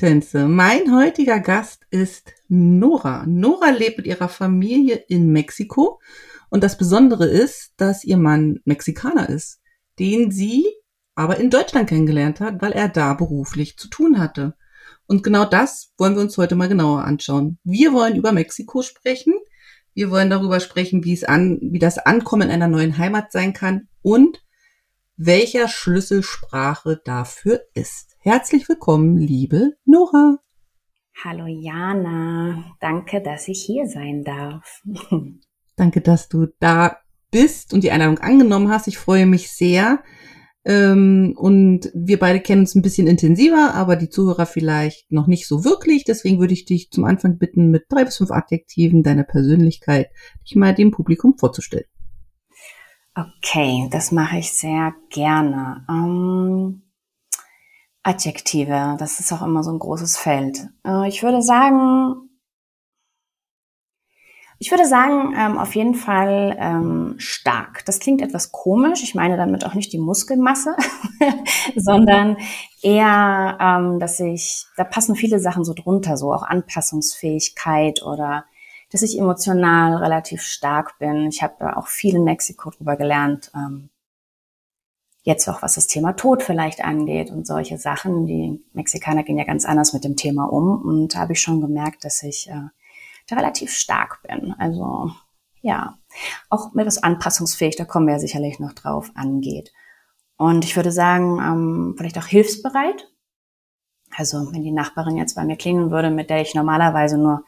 Gedankentänze. Mein heutiger Gast ist Nora. Nora lebt mit ihrer Familie in Mexiko und das Besondere ist, dass ihr Mann Mexikaner ist, den sie aber in Deutschland kennengelernt hat, weil er da beruflich zu tun hatte. Und genau das wollen wir uns heute mal genauer anschauen. Wir wollen über Mexiko sprechen. Wir wollen darüber sprechen, wie es an, wie das Ankommen in einer neuen Heimat sein kann und welcher Schlüsselsprache dafür ist. Herzlich willkommen, liebe Nora. Hallo Jana, danke, dass ich hier sein darf. danke, dass du da bist und die Einladung angenommen hast. Ich freue mich sehr. Ähm, und wir beide kennen uns ein bisschen intensiver, aber die Zuhörer vielleicht noch nicht so wirklich. Deswegen würde ich dich zum Anfang bitten, mit drei bis fünf Adjektiven deiner Persönlichkeit dich mal dem Publikum vorzustellen. Okay, das mache ich sehr gerne. Ähm, Adjektive, das ist auch immer so ein großes Feld. Äh, ich würde sagen, ich würde sagen, ähm, auf jeden Fall ähm, stark. Das klingt etwas komisch. Ich meine damit auch nicht die Muskelmasse, sondern eher, ähm, dass ich, da passen viele Sachen so drunter, so auch Anpassungsfähigkeit oder dass ich emotional relativ stark bin. Ich habe auch viel in Mexiko drüber gelernt. Jetzt auch was das Thema Tod vielleicht angeht und solche Sachen. Die Mexikaner gehen ja ganz anders mit dem Thema um und da habe ich schon gemerkt, dass ich äh, da relativ stark bin. Also ja, auch mit was anpassungsfähig, da kommen wir ja sicherlich noch drauf, angeht. Und ich würde sagen, ähm, vielleicht auch hilfsbereit. Also wenn die Nachbarin jetzt bei mir klingen würde, mit der ich normalerweise nur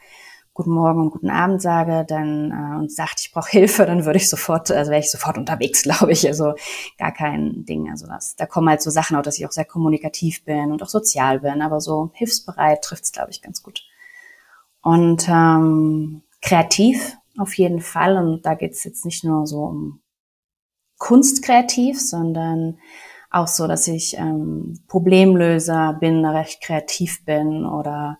Guten Morgen und Guten Abend sage, dann äh, und sagt, ich brauche Hilfe, dann würde ich sofort, also wäre ich sofort unterwegs, glaube ich. Also gar kein Ding. Also das, da kommen halt so Sachen auch, dass ich auch sehr kommunikativ bin und auch sozial bin, aber so hilfsbereit trifft es, glaube ich, ganz gut. Und ähm, kreativ auf jeden Fall. Und da geht es jetzt nicht nur so um Kunstkreativ, sondern auch so, dass ich ähm, Problemlöser bin, recht kreativ bin oder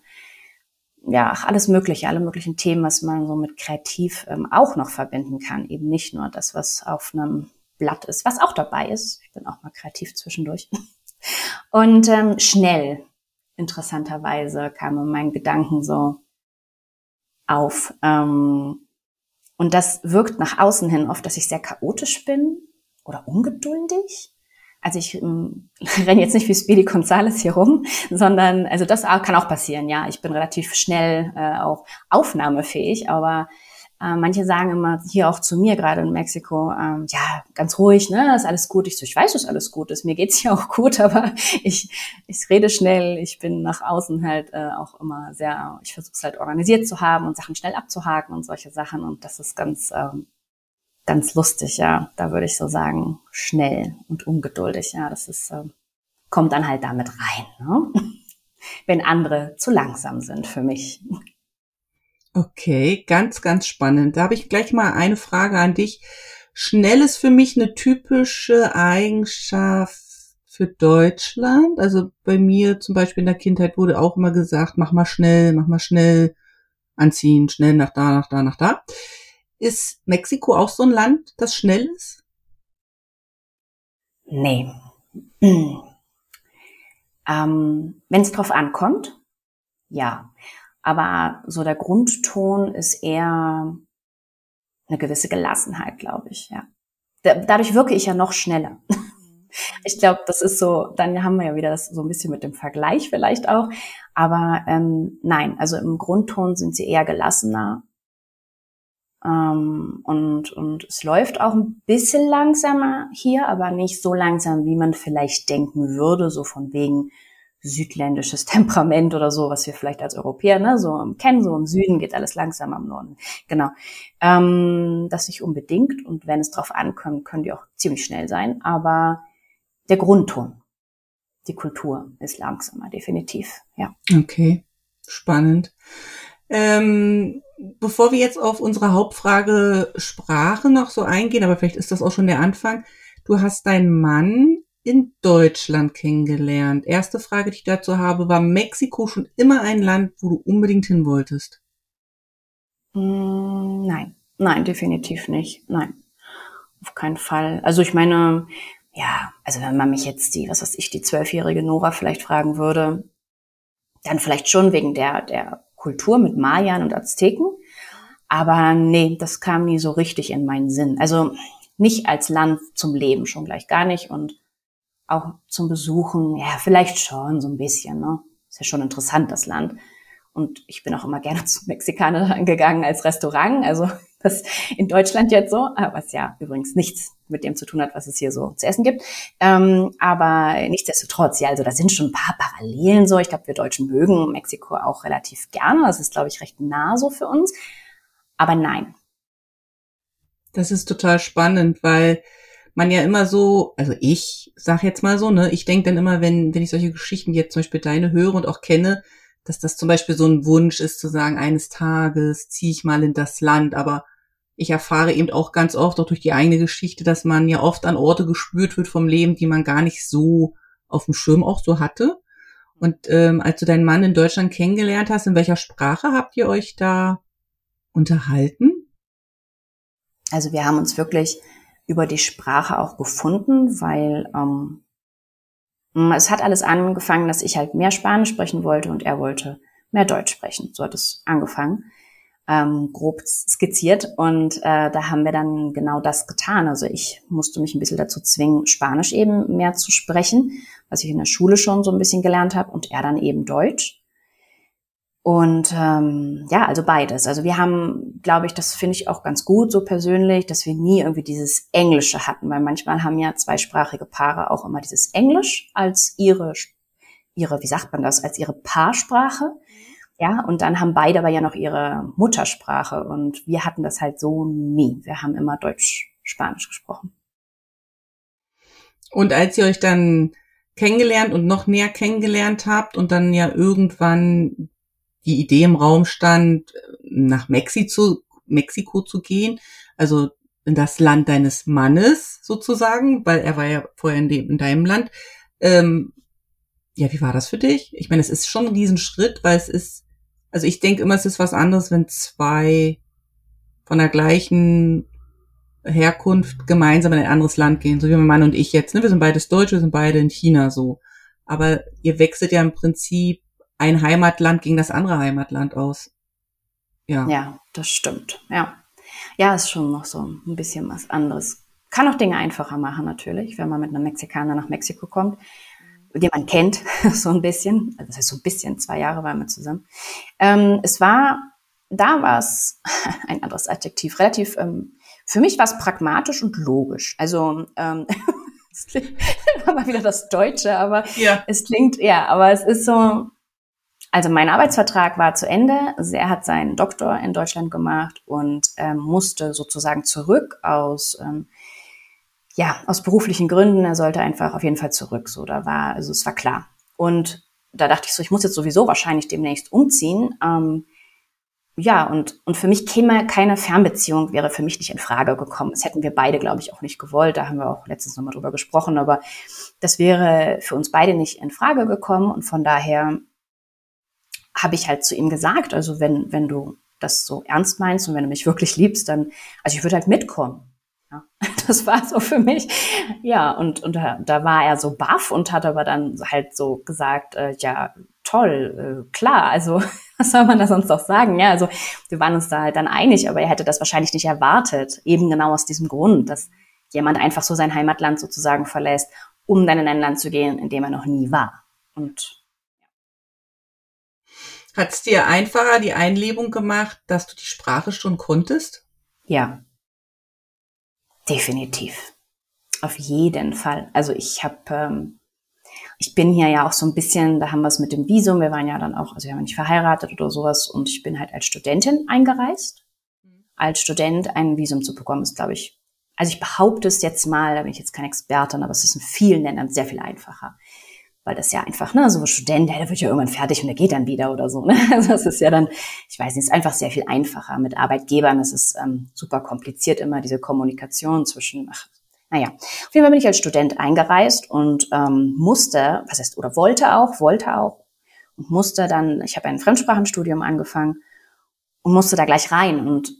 ja, alles Mögliche, alle möglichen Themen, was man so mit kreativ ähm, auch noch verbinden kann. Eben nicht nur das, was auf einem Blatt ist, was auch dabei ist. Ich bin auch mal kreativ zwischendurch. Und ähm, schnell, interessanterweise, kamen mein Gedanken so auf. Ähm, und das wirkt nach außen hin oft, dass ich sehr chaotisch bin oder ungeduldig also ich ähm, renne jetzt nicht wie Speedy Gonzales hier rum, sondern also das kann auch passieren, ja. Ich bin relativ schnell äh, auch aufnahmefähig, aber äh, manche sagen immer hier auch zu mir gerade in Mexiko, ähm, ja, ganz ruhig, ne, ist alles gut. Ich so, ich weiß, dass alles gut ist, mir geht's ja auch gut, aber ich, ich rede schnell, ich bin nach außen halt äh, auch immer sehr, ich versuche es halt organisiert zu haben und Sachen schnell abzuhaken und solche Sachen und das ist ganz ähm, ganz lustig, ja. Da würde ich so sagen, schnell und ungeduldig, ja. Das ist, äh, kommt dann halt damit rein, ne? wenn andere zu langsam sind für mich. Okay, ganz, ganz spannend. Da habe ich gleich mal eine Frage an dich. Schnell ist für mich eine typische Eigenschaft für Deutschland. Also bei mir zum Beispiel in der Kindheit wurde auch immer gesagt, mach mal schnell, mach mal schnell anziehen, schnell nach da, nach da, nach da. Ist Mexiko auch so ein Land, das schnell ist? Nee. Ähm, Wenn es drauf ankommt, ja. Aber so der Grundton ist eher eine gewisse Gelassenheit, glaube ich, ja. dadurch wirke ich ja noch schneller. Ich glaube, das ist so, dann haben wir ja wieder das so ein bisschen mit dem Vergleich vielleicht auch. Aber ähm, nein, also im Grundton sind sie eher gelassener ähm, und, und es läuft auch ein bisschen langsamer hier, aber nicht so langsam, wie man vielleicht denken würde, so von wegen südländisches Temperament oder so, was wir vielleicht als Europäer ne, so kennen, so im Süden geht alles langsamer im Norden. Genau. Ähm, das nicht unbedingt und wenn es drauf ankommt, können die auch ziemlich schnell sein, aber der Grundton, die Kultur ist langsamer, definitiv, ja. Okay, spannend. Ähm, bevor wir jetzt auf unsere Hauptfrage Sprache noch so eingehen, aber vielleicht ist das auch schon der Anfang. Du hast deinen Mann in Deutschland kennengelernt. Erste Frage, die ich dazu habe, war Mexiko schon immer ein Land, wo du unbedingt hin wolltest? Mm, nein, nein, definitiv nicht. Nein, auf keinen Fall. Also ich meine, ja, also wenn man mich jetzt die, was weiß ich, die zwölfjährige Nora vielleicht fragen würde, dann vielleicht schon wegen der, der Kultur mit Mayern und Azteken. Aber nee, das kam nie so richtig in meinen Sinn. Also nicht als Land zum Leben schon gleich gar nicht und auch zum Besuchen, ja, vielleicht schon so ein bisschen, ne? Ist ja schon interessant, das Land. Und ich bin auch immer gerne zu Mexikanern gegangen als Restaurant. Also das in Deutschland jetzt so, was ja übrigens nichts mit dem zu tun hat, was es hier so zu essen gibt. Ähm, aber nichtsdestotrotz, ja, also da sind schon ein paar Parallelen so. Ich glaube, wir Deutschen mögen Mexiko auch relativ gerne. Das ist, glaube ich, recht nah so für uns. Aber nein. Das ist total spannend, weil man ja immer so, also ich sag jetzt mal so, ne, ich denke dann immer, wenn, wenn ich solche Geschichten jetzt zum Beispiel deine höre und auch kenne, dass das zum Beispiel so ein Wunsch ist zu sagen, eines Tages ziehe ich mal in das Land, aber ich erfahre eben auch ganz oft, auch durch die eigene Geschichte, dass man ja oft an Orte gespürt wird vom Leben, die man gar nicht so auf dem Schirm auch so hatte. Und ähm, als du deinen Mann in Deutschland kennengelernt hast, in welcher Sprache habt ihr euch da unterhalten? Also wir haben uns wirklich über die Sprache auch gefunden, weil ähm, es hat alles angefangen, dass ich halt mehr Spanisch sprechen wollte und er wollte mehr Deutsch sprechen. So hat es angefangen, ähm, grob skizziert. Und äh, da haben wir dann genau das getan. Also ich musste mich ein bisschen dazu zwingen, Spanisch eben mehr zu sprechen, was ich in der Schule schon so ein bisschen gelernt habe, und er dann eben Deutsch. Und ähm, ja, also beides. Also wir haben, glaube ich, das finde ich auch ganz gut so persönlich, dass wir nie irgendwie dieses Englische hatten, weil manchmal haben ja zweisprachige Paare auch immer dieses Englisch als ihre, ihre, wie sagt man das, als ihre Paarsprache. Ja, und dann haben beide aber ja noch ihre Muttersprache und wir hatten das halt so nie. Wir haben immer Deutsch-Spanisch gesprochen. Und als ihr euch dann kennengelernt und noch näher kennengelernt habt und dann ja irgendwann die Idee im Raum stand, nach Mexiko, Mexiko zu gehen, also in das Land deines Mannes sozusagen, weil er war ja vorher in, dem, in deinem Land. Ähm, ja, wie war das für dich? Ich meine, es ist schon ein Riesenschritt, weil es ist, also ich denke immer, es ist was anderes, wenn zwei von der gleichen Herkunft gemeinsam in ein anderes Land gehen, so wie mein Mann und ich jetzt. Ne? Wir sind beides Deutsche, wir sind beide in China so. Aber ihr wechselt ja im Prinzip ein Heimatland gegen das andere Heimatland aus. Ja. Ja, das stimmt. Ja. Ja, ist schon noch so ein bisschen was anderes. Kann auch Dinge einfacher machen, natürlich, wenn man mit einem Mexikaner nach Mexiko kommt, den man kennt, so ein bisschen. Also das heißt so ein bisschen, zwei Jahre waren wir zusammen. Ähm, es war, da war es ein anderes Adjektiv, relativ, ähm, für mich war es pragmatisch und logisch. Also, ähm, es klingt mal wieder das Deutsche, aber ja. es klingt, ja, aber es ist so, also mein Arbeitsvertrag war zu Ende. Also er hat seinen Doktor in Deutschland gemacht und ähm, musste sozusagen zurück aus ähm, ja aus beruflichen Gründen. Er sollte einfach auf jeden Fall zurück. So, da war also es war klar. Und da dachte ich so, ich muss jetzt sowieso wahrscheinlich demnächst umziehen. Ähm, ja, und, und für mich käme keine Fernbeziehung, wäre für mich nicht in Frage gekommen. Das hätten wir beide, glaube ich, auch nicht gewollt. Da haben wir auch letztens nochmal drüber gesprochen. Aber das wäre für uns beide nicht in Frage gekommen. Und von daher habe ich halt zu ihm gesagt, also wenn, wenn du das so ernst meinst und wenn du mich wirklich liebst, dann, also ich würde halt mitkommen. Das war so für mich. Ja, und, und da, da war er so baff und hat aber dann halt so gesagt, äh, ja, toll, äh, klar, also was soll man da sonst noch sagen? Ja, also wir waren uns da halt dann einig, aber er hätte das wahrscheinlich nicht erwartet, eben genau aus diesem Grund, dass jemand einfach so sein Heimatland sozusagen verlässt, um dann in ein Land zu gehen, in dem er noch nie war. Und hat es dir einfacher die Einlebung gemacht, dass du die Sprache schon konntest? Ja, definitiv. Auf jeden Fall. Also ich habe, ähm, ich bin hier ja auch so ein bisschen, da haben wir es mit dem Visum, wir waren ja dann auch, also wir haben nicht verheiratet oder sowas und ich bin halt als Studentin eingereist. Als Student ein Visum zu bekommen, ist, glaube ich, also ich behaupte es jetzt mal, da bin ich jetzt kein Experte, aber es ist in vielen Ländern sehr viel einfacher. Weil das ja einfach, ne, so ein Student, der wird ja irgendwann fertig und der geht dann wieder oder so. Ne? Also das ist ja dann, ich weiß nicht, ist einfach sehr viel einfacher mit Arbeitgebern. Es ist ähm, super kompliziert immer diese Kommunikation zwischen, ach, naja, auf jeden Fall bin ich als Student eingereist und ähm, musste, was heißt, oder wollte auch, wollte auch und musste dann, ich habe ein Fremdsprachenstudium angefangen und musste da gleich rein und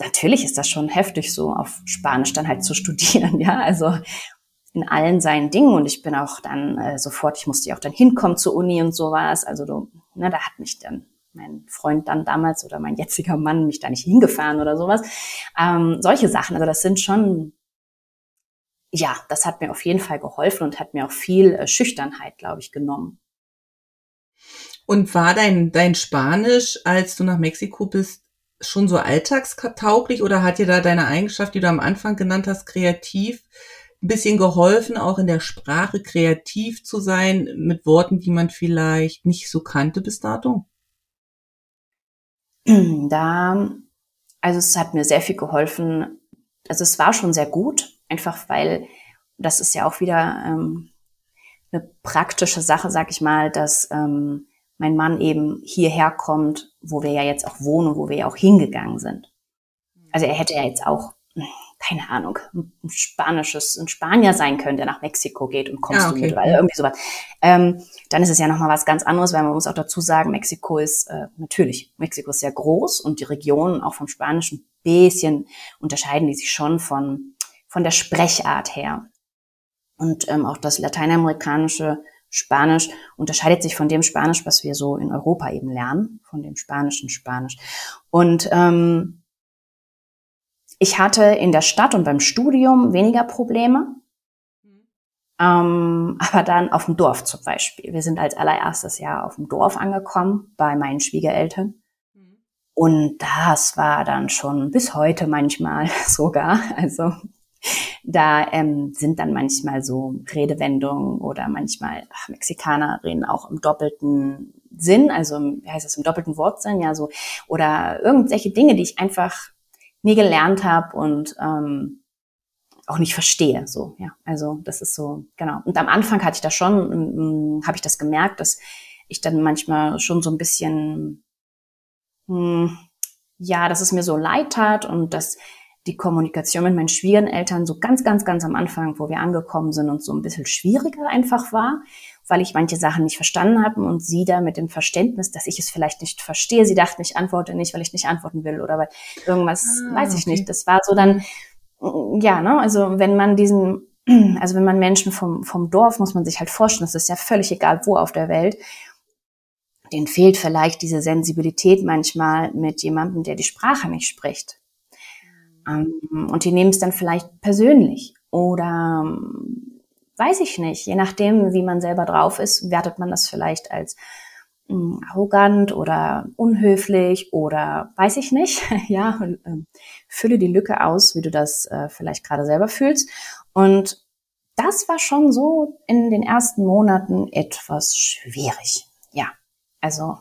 natürlich ist das schon heftig, so auf Spanisch dann halt zu studieren, ja, also in allen seinen Dingen und ich bin auch dann äh, sofort, ich musste ja auch dann hinkommen zur Uni und sowas, also du, ne, da hat mich dann mein Freund dann damals oder mein jetziger Mann mich da nicht hingefahren oder sowas. Ähm, solche Sachen, also das sind schon, ja, das hat mir auf jeden Fall geholfen und hat mir auch viel äh, Schüchternheit, glaube ich, genommen. Und war dein, dein Spanisch, als du nach Mexiko bist, schon so alltagstauglich oder hat dir da deine Eigenschaft, die du am Anfang genannt hast, kreativ, ein bisschen geholfen, auch in der Sprache kreativ zu sein mit Worten, die man vielleicht nicht so kannte bis dato? Da, also es hat mir sehr viel geholfen. Also es war schon sehr gut, einfach weil das ist ja auch wieder ähm, eine praktische Sache, sag ich mal, dass ähm, mein Mann eben hierher kommt, wo wir ja jetzt auch wohnen, wo wir ja auch hingegangen sind. Also er hätte ja jetzt auch keine Ahnung, ein spanisches, ein Spanier sein können, der nach Mexiko geht und kommst ah, okay. du mit oder irgendwie sowas. Ähm, dann ist es ja nochmal was ganz anderes, weil man muss auch dazu sagen, Mexiko ist äh, natürlich, Mexiko ist sehr groß und die Regionen auch vom Spanischen bisschen unterscheiden die sich schon von, von der Sprechart her. Und ähm, auch das lateinamerikanische Spanisch unterscheidet sich von dem Spanisch, was wir so in Europa eben lernen, von dem spanischen Spanisch. Und ähm, ich hatte in der Stadt und beim Studium weniger Probleme. Ähm, aber dann auf dem Dorf zum Beispiel. Wir sind als allererstes Jahr auf dem Dorf angekommen, bei meinen Schwiegereltern. Und das war dann schon bis heute manchmal sogar. Also da ähm, sind dann manchmal so Redewendungen oder manchmal ach, Mexikaner reden auch im doppelten Sinn, also wie heißt das im doppelten Wortsinn, ja so oder irgendwelche Dinge, die ich einfach nie gelernt habe und ähm, auch nicht verstehe. So, ja. Also das ist so, genau. Und am Anfang hatte ich das schon, habe ich das gemerkt, dass ich dann manchmal schon so ein bisschen, mh, hm, ja, dass es mir so leid tat und dass die Kommunikation mit meinen Schwiegereltern so ganz, ganz, ganz am Anfang, wo wir angekommen sind und so ein bisschen schwieriger einfach war weil ich manche Sachen nicht verstanden habe und sie da mit dem Verständnis, dass ich es vielleicht nicht verstehe. Sie dachte, ich antworte nicht, weil ich nicht antworten will oder weil irgendwas, ah, weiß ich okay. nicht. Das war so dann, ja, ne, also wenn man diesen, also wenn man Menschen vom, vom Dorf, muss man sich halt vorstellen, das ist ja völlig egal, wo auf der Welt, denen fehlt vielleicht diese Sensibilität manchmal mit jemandem, der die Sprache nicht spricht. Mhm. Um, und die nehmen es dann vielleicht persönlich oder weiß ich nicht. Je nachdem, wie man selber drauf ist, wertet man das vielleicht als mh, hm, arrogant oder unhöflich oder weiß ich nicht. ja, und, ähm, fülle die Lücke aus, wie du das äh, vielleicht gerade selber fühlst. Und das war schon so in den ersten Monaten etwas schwierig. Ja, also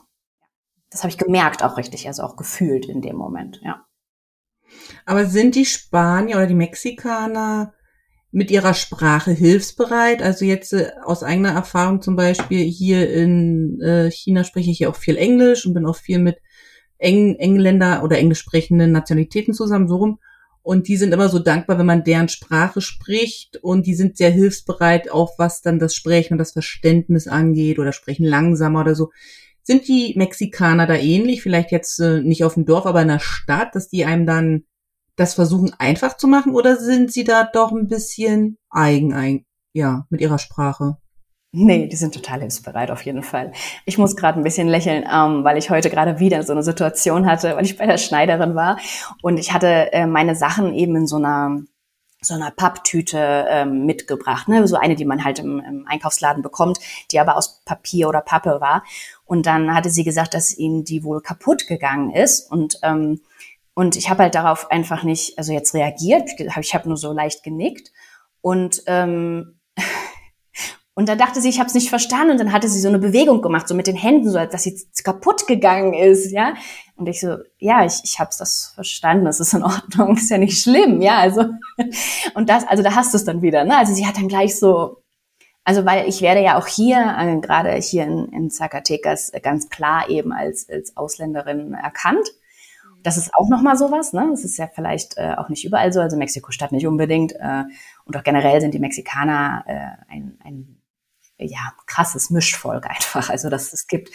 das habe ich gemerkt auch richtig, also auch gefühlt in dem Moment, ja. Aber sind die Spanier oder die Mexikaner mit ihrer Sprache hilfsbereit. Also jetzt äh, aus eigener Erfahrung zum Beispiel hier in äh, China spreche ich ja auch viel Englisch und bin auch viel mit Eng Engländer oder englisch sprechenden Nationalitäten zusammen, so rum. Und die sind immer so dankbar, wenn man deren Sprache spricht und die sind sehr hilfsbereit, auch was dann das Sprechen und das Verständnis angeht oder sprechen langsamer oder so. Sind die Mexikaner da ähnlich? Vielleicht jetzt äh, nicht auf dem Dorf, aber in der Stadt, dass die einem dann das versuchen einfach zu machen oder sind sie da doch ein bisschen eigen, ja, mit ihrer Sprache? Nee, die sind total hilfsbereit auf jeden Fall. Ich muss gerade ein bisschen lächeln, ähm, weil ich heute gerade wieder so eine Situation hatte, weil ich bei der Schneiderin war und ich hatte äh, meine Sachen eben in so einer so einer Papptüte ähm, mitgebracht, ne? so eine, die man halt im, im Einkaufsladen bekommt, die aber aus Papier oder Pappe war. Und dann hatte sie gesagt, dass ihnen die wohl kaputt gegangen ist und ähm, und ich habe halt darauf einfach nicht, also jetzt reagiert. Ich habe nur so leicht genickt. Und ähm, und dann dachte sie, ich habe es nicht verstanden. Und dann hatte sie so eine Bewegung gemacht, so mit den Händen, so dass sie kaputt gegangen ist, ja. Und ich so, ja, ich, ich habe das verstanden, das ist in Ordnung, ist ja nicht schlimm, ja. Also und das, also da hast du es dann wieder, ne? Also sie hat dann gleich so Also weil ich werde ja auch hier, äh, gerade hier in, in Zacatecas, ganz klar eben als, als Ausländerin erkannt. Das ist auch nochmal sowas, ne? Das ist ja vielleicht äh, auch nicht überall so, also Mexiko-Stadt nicht unbedingt. Äh, und auch generell sind die Mexikaner äh, ein, ein ja, krasses Mischvolk einfach. Also das es gibt.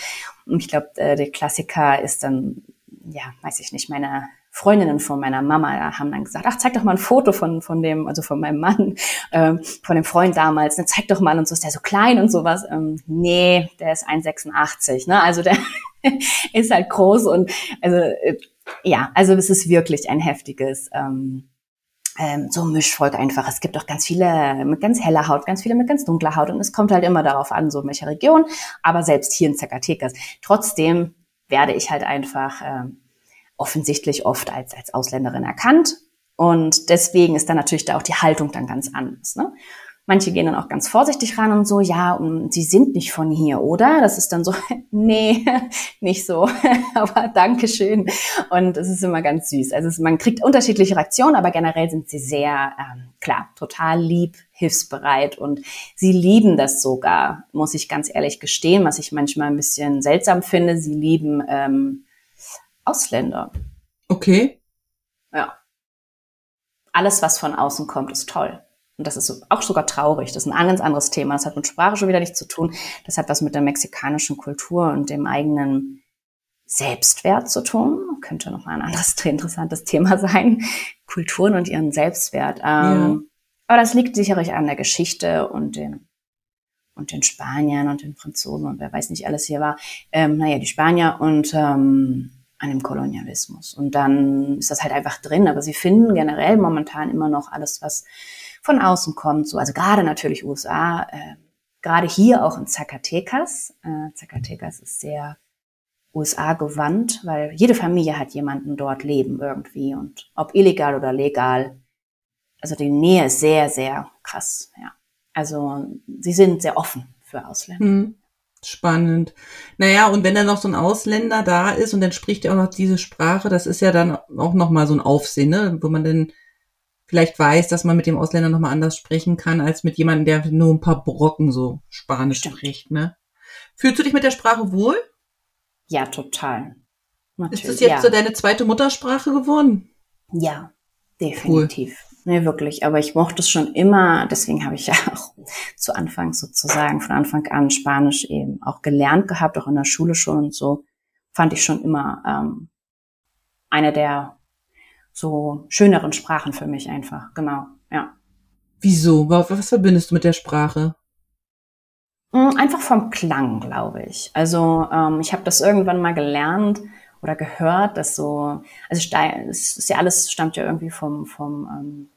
Und ich glaube, äh, der Klassiker ist dann, ja, weiß ich nicht, meine Freundinnen von meiner Mama haben dann gesagt, ach, zeig doch mal ein Foto von, von dem, also von meinem Mann, ähm, von dem Freund damals, ne, zeig doch mal und so, ist der so klein und sowas. Ähm, nee, der ist 1,86, ne, also der ist halt groß und, also, äh, ja, also es ist wirklich ein heftiges, ähm, ähm, so Mischvolk einfach. Es gibt auch ganz viele mit ganz heller Haut, ganz viele mit ganz dunkler Haut und es kommt halt immer darauf an, so in welcher Region, aber selbst hier in Zacatecas. Trotzdem werde ich halt einfach, ähm, offensichtlich oft als, als Ausländerin erkannt. Und deswegen ist dann natürlich da auch die Haltung dann ganz anders. Ne? Manche gehen dann auch ganz vorsichtig ran und so, ja, und sie sind nicht von hier, oder? Das ist dann so, nee, nicht so, aber Dankeschön. Und es ist immer ganz süß. Also es, man kriegt unterschiedliche Reaktionen, aber generell sind sie sehr, ähm, klar, total lieb, hilfsbereit und sie lieben das sogar, muss ich ganz ehrlich gestehen, was ich manchmal ein bisschen seltsam finde. Sie lieben ähm, Ausländer. Okay. Ja. Alles, was von außen kommt, ist toll. Und das ist auch sogar traurig. Das ist ein ganz anderes Thema. Das hat mit Sprache schon wieder nichts zu tun. Das hat was mit der mexikanischen Kultur und dem eigenen Selbstwert zu tun. Könnte nochmal ein anderes interessantes Thema sein. Kulturen und ihren Selbstwert. Ja. Ähm, aber das liegt sicherlich an der Geschichte und den, und den Spaniern und den Franzosen und wer weiß nicht alles hier war. Ähm, naja, die Spanier und ähm, an dem Kolonialismus. Und dann ist das halt einfach drin. Aber sie finden generell momentan immer noch alles, was von außen kommt. So, also gerade natürlich USA, äh, gerade hier auch in Zacatecas. Äh, Zacatecas ist sehr USA gewandt, weil jede Familie hat jemanden dort leben irgendwie und ob illegal oder legal. Also die Nähe ist sehr, sehr krass, ja. Also sie sind sehr offen für Ausländer. Mhm. Spannend. Naja, und wenn dann noch so ein Ausländer da ist und dann spricht er auch noch diese Sprache, das ist ja dann auch nochmal so ein Aufsehen, ne? wo man dann vielleicht weiß, dass man mit dem Ausländer nochmal anders sprechen kann, als mit jemandem, der nur ein paar Brocken so Spanisch Stimmt. spricht. Ne? Fühlst du dich mit der Sprache wohl? Ja, total. Natürlich, ist das jetzt ja. so deine zweite Muttersprache geworden? Ja, definitiv. Cool. Nee, wirklich. Aber ich mochte es schon immer. Deswegen habe ich ja auch zu Anfang sozusagen, von Anfang an Spanisch eben auch gelernt gehabt, auch in der Schule schon und so. Fand ich schon immer ähm, eine der so schöneren Sprachen für mich einfach. Genau, ja. Wieso? Was verbindest du mit der Sprache? Hm, einfach vom Klang, glaube ich. Also ähm, ich habe das irgendwann mal gelernt oder gehört, dass so, also es ist ja alles stammt ja irgendwie vom vom ähm,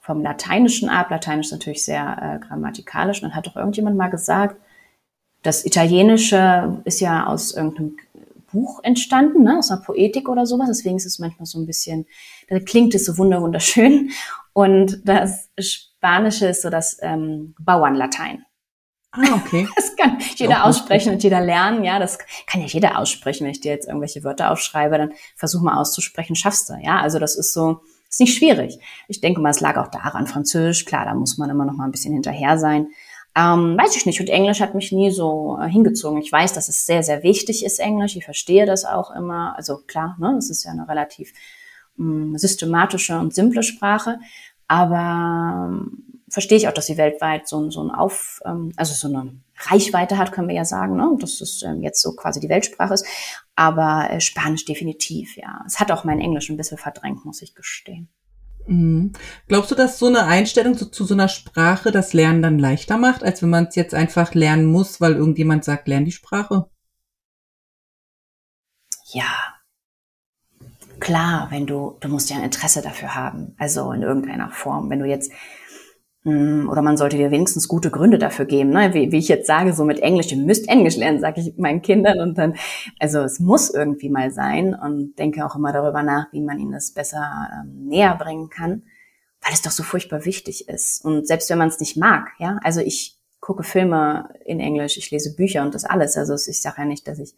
vom Lateinischen ab. Lateinisch ist natürlich sehr äh, grammatikalisch. Und dann hat doch irgendjemand mal gesagt, das Italienische ist ja aus irgendeinem Buch entstanden, ne, aus einer Poetik oder sowas. Deswegen ist es manchmal so ein bisschen, da klingt es so wunderschön. Und das Spanische ist so das ähm, Bauernlatein. Ah, okay. Das kann jeder aussprechen und jeder lernen. Ja, das kann ja jeder aussprechen. Wenn ich dir jetzt irgendwelche Wörter aufschreibe, dann versuch mal auszusprechen, schaffst du. Ja, also das ist so, ist nicht schwierig. Ich denke mal, es lag auch daran, Französisch, klar, da muss man immer noch mal ein bisschen hinterher sein. Ähm, weiß ich nicht. Und Englisch hat mich nie so äh, hingezogen. Ich weiß, dass es sehr, sehr wichtig ist, Englisch. Ich verstehe das auch immer. Also klar, ne, es ist ja eine relativ mh, mm, systematische und simple Sprache. Aber ähm, verstehe ich auch, dass sie weltweit so, so ein Auf, ähm, also so eine Reichweite hat, können wir ja sagen, ne? dass es ähm, jetzt so quasi die Weltsprache ist. Aber äh, Spanisch definitiv, ja. Es hat auch mein Englisch ein bisschen verdrängt, muss ich gestehen. Mhm. Glaubst du, dass so eine Einstellung zu, zu so einer Sprache das Lernen dann leichter macht, als wenn man es jetzt einfach lernen muss, weil irgendjemand sagt, lern die Sprache? Ja. Klar, wenn du, du musst ja ein Interesse dafür haben, also in irgendeiner Form. Wenn du jetzt oder man sollte dir wenigstens gute Gründe dafür geben. Ne? Wie, wie ich jetzt sage, so mit Englisch, ihr müsst Englisch lernen, sage ich meinen Kindern. Und dann, also es muss irgendwie mal sein und denke auch immer darüber nach, wie man ihnen das besser ähm, näher bringen kann, weil es doch so furchtbar wichtig ist. Und selbst wenn man es nicht mag, ja, also ich gucke Filme in Englisch, ich lese Bücher und das alles. Also ich sage ja nicht, dass ich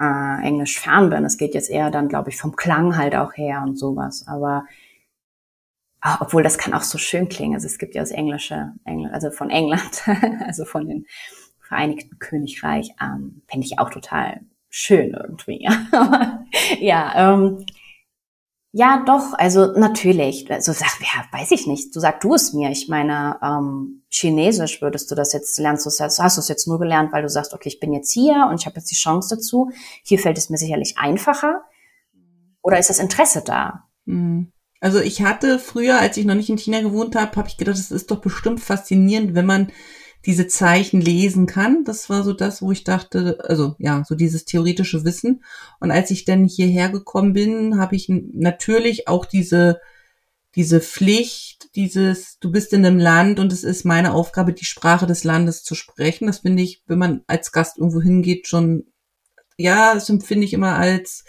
äh, Englisch fern bin. Es geht jetzt eher dann, glaube ich, vom Klang halt auch her und sowas. Aber obwohl das kann auch so schön klingen. Also es gibt ja aus Englische, Engl also von England, also von den Vereinigten Königreich, ähm, fände ich auch total schön irgendwie. ja, ähm, ja, doch, also natürlich. Also sag, ja, weiß ich nicht. Du sag du es mir. Ich meine, ähm, Chinesisch würdest du das jetzt, lernst du hast du es jetzt nur gelernt, weil du sagst, okay, ich bin jetzt hier und ich habe jetzt die Chance dazu. Hier fällt es mir sicherlich einfacher. Oder ist das Interesse da? Hm. Also ich hatte früher, als ich noch nicht in China gewohnt habe, habe ich gedacht, es ist doch bestimmt faszinierend, wenn man diese Zeichen lesen kann. Das war so das, wo ich dachte, also ja, so dieses theoretische Wissen. Und als ich dann hierher gekommen bin, habe ich natürlich auch diese diese Pflicht, dieses, du bist in einem Land und es ist meine Aufgabe, die Sprache des Landes zu sprechen. Das finde ich, wenn man als Gast irgendwo hingeht, schon, ja, das empfinde ich immer als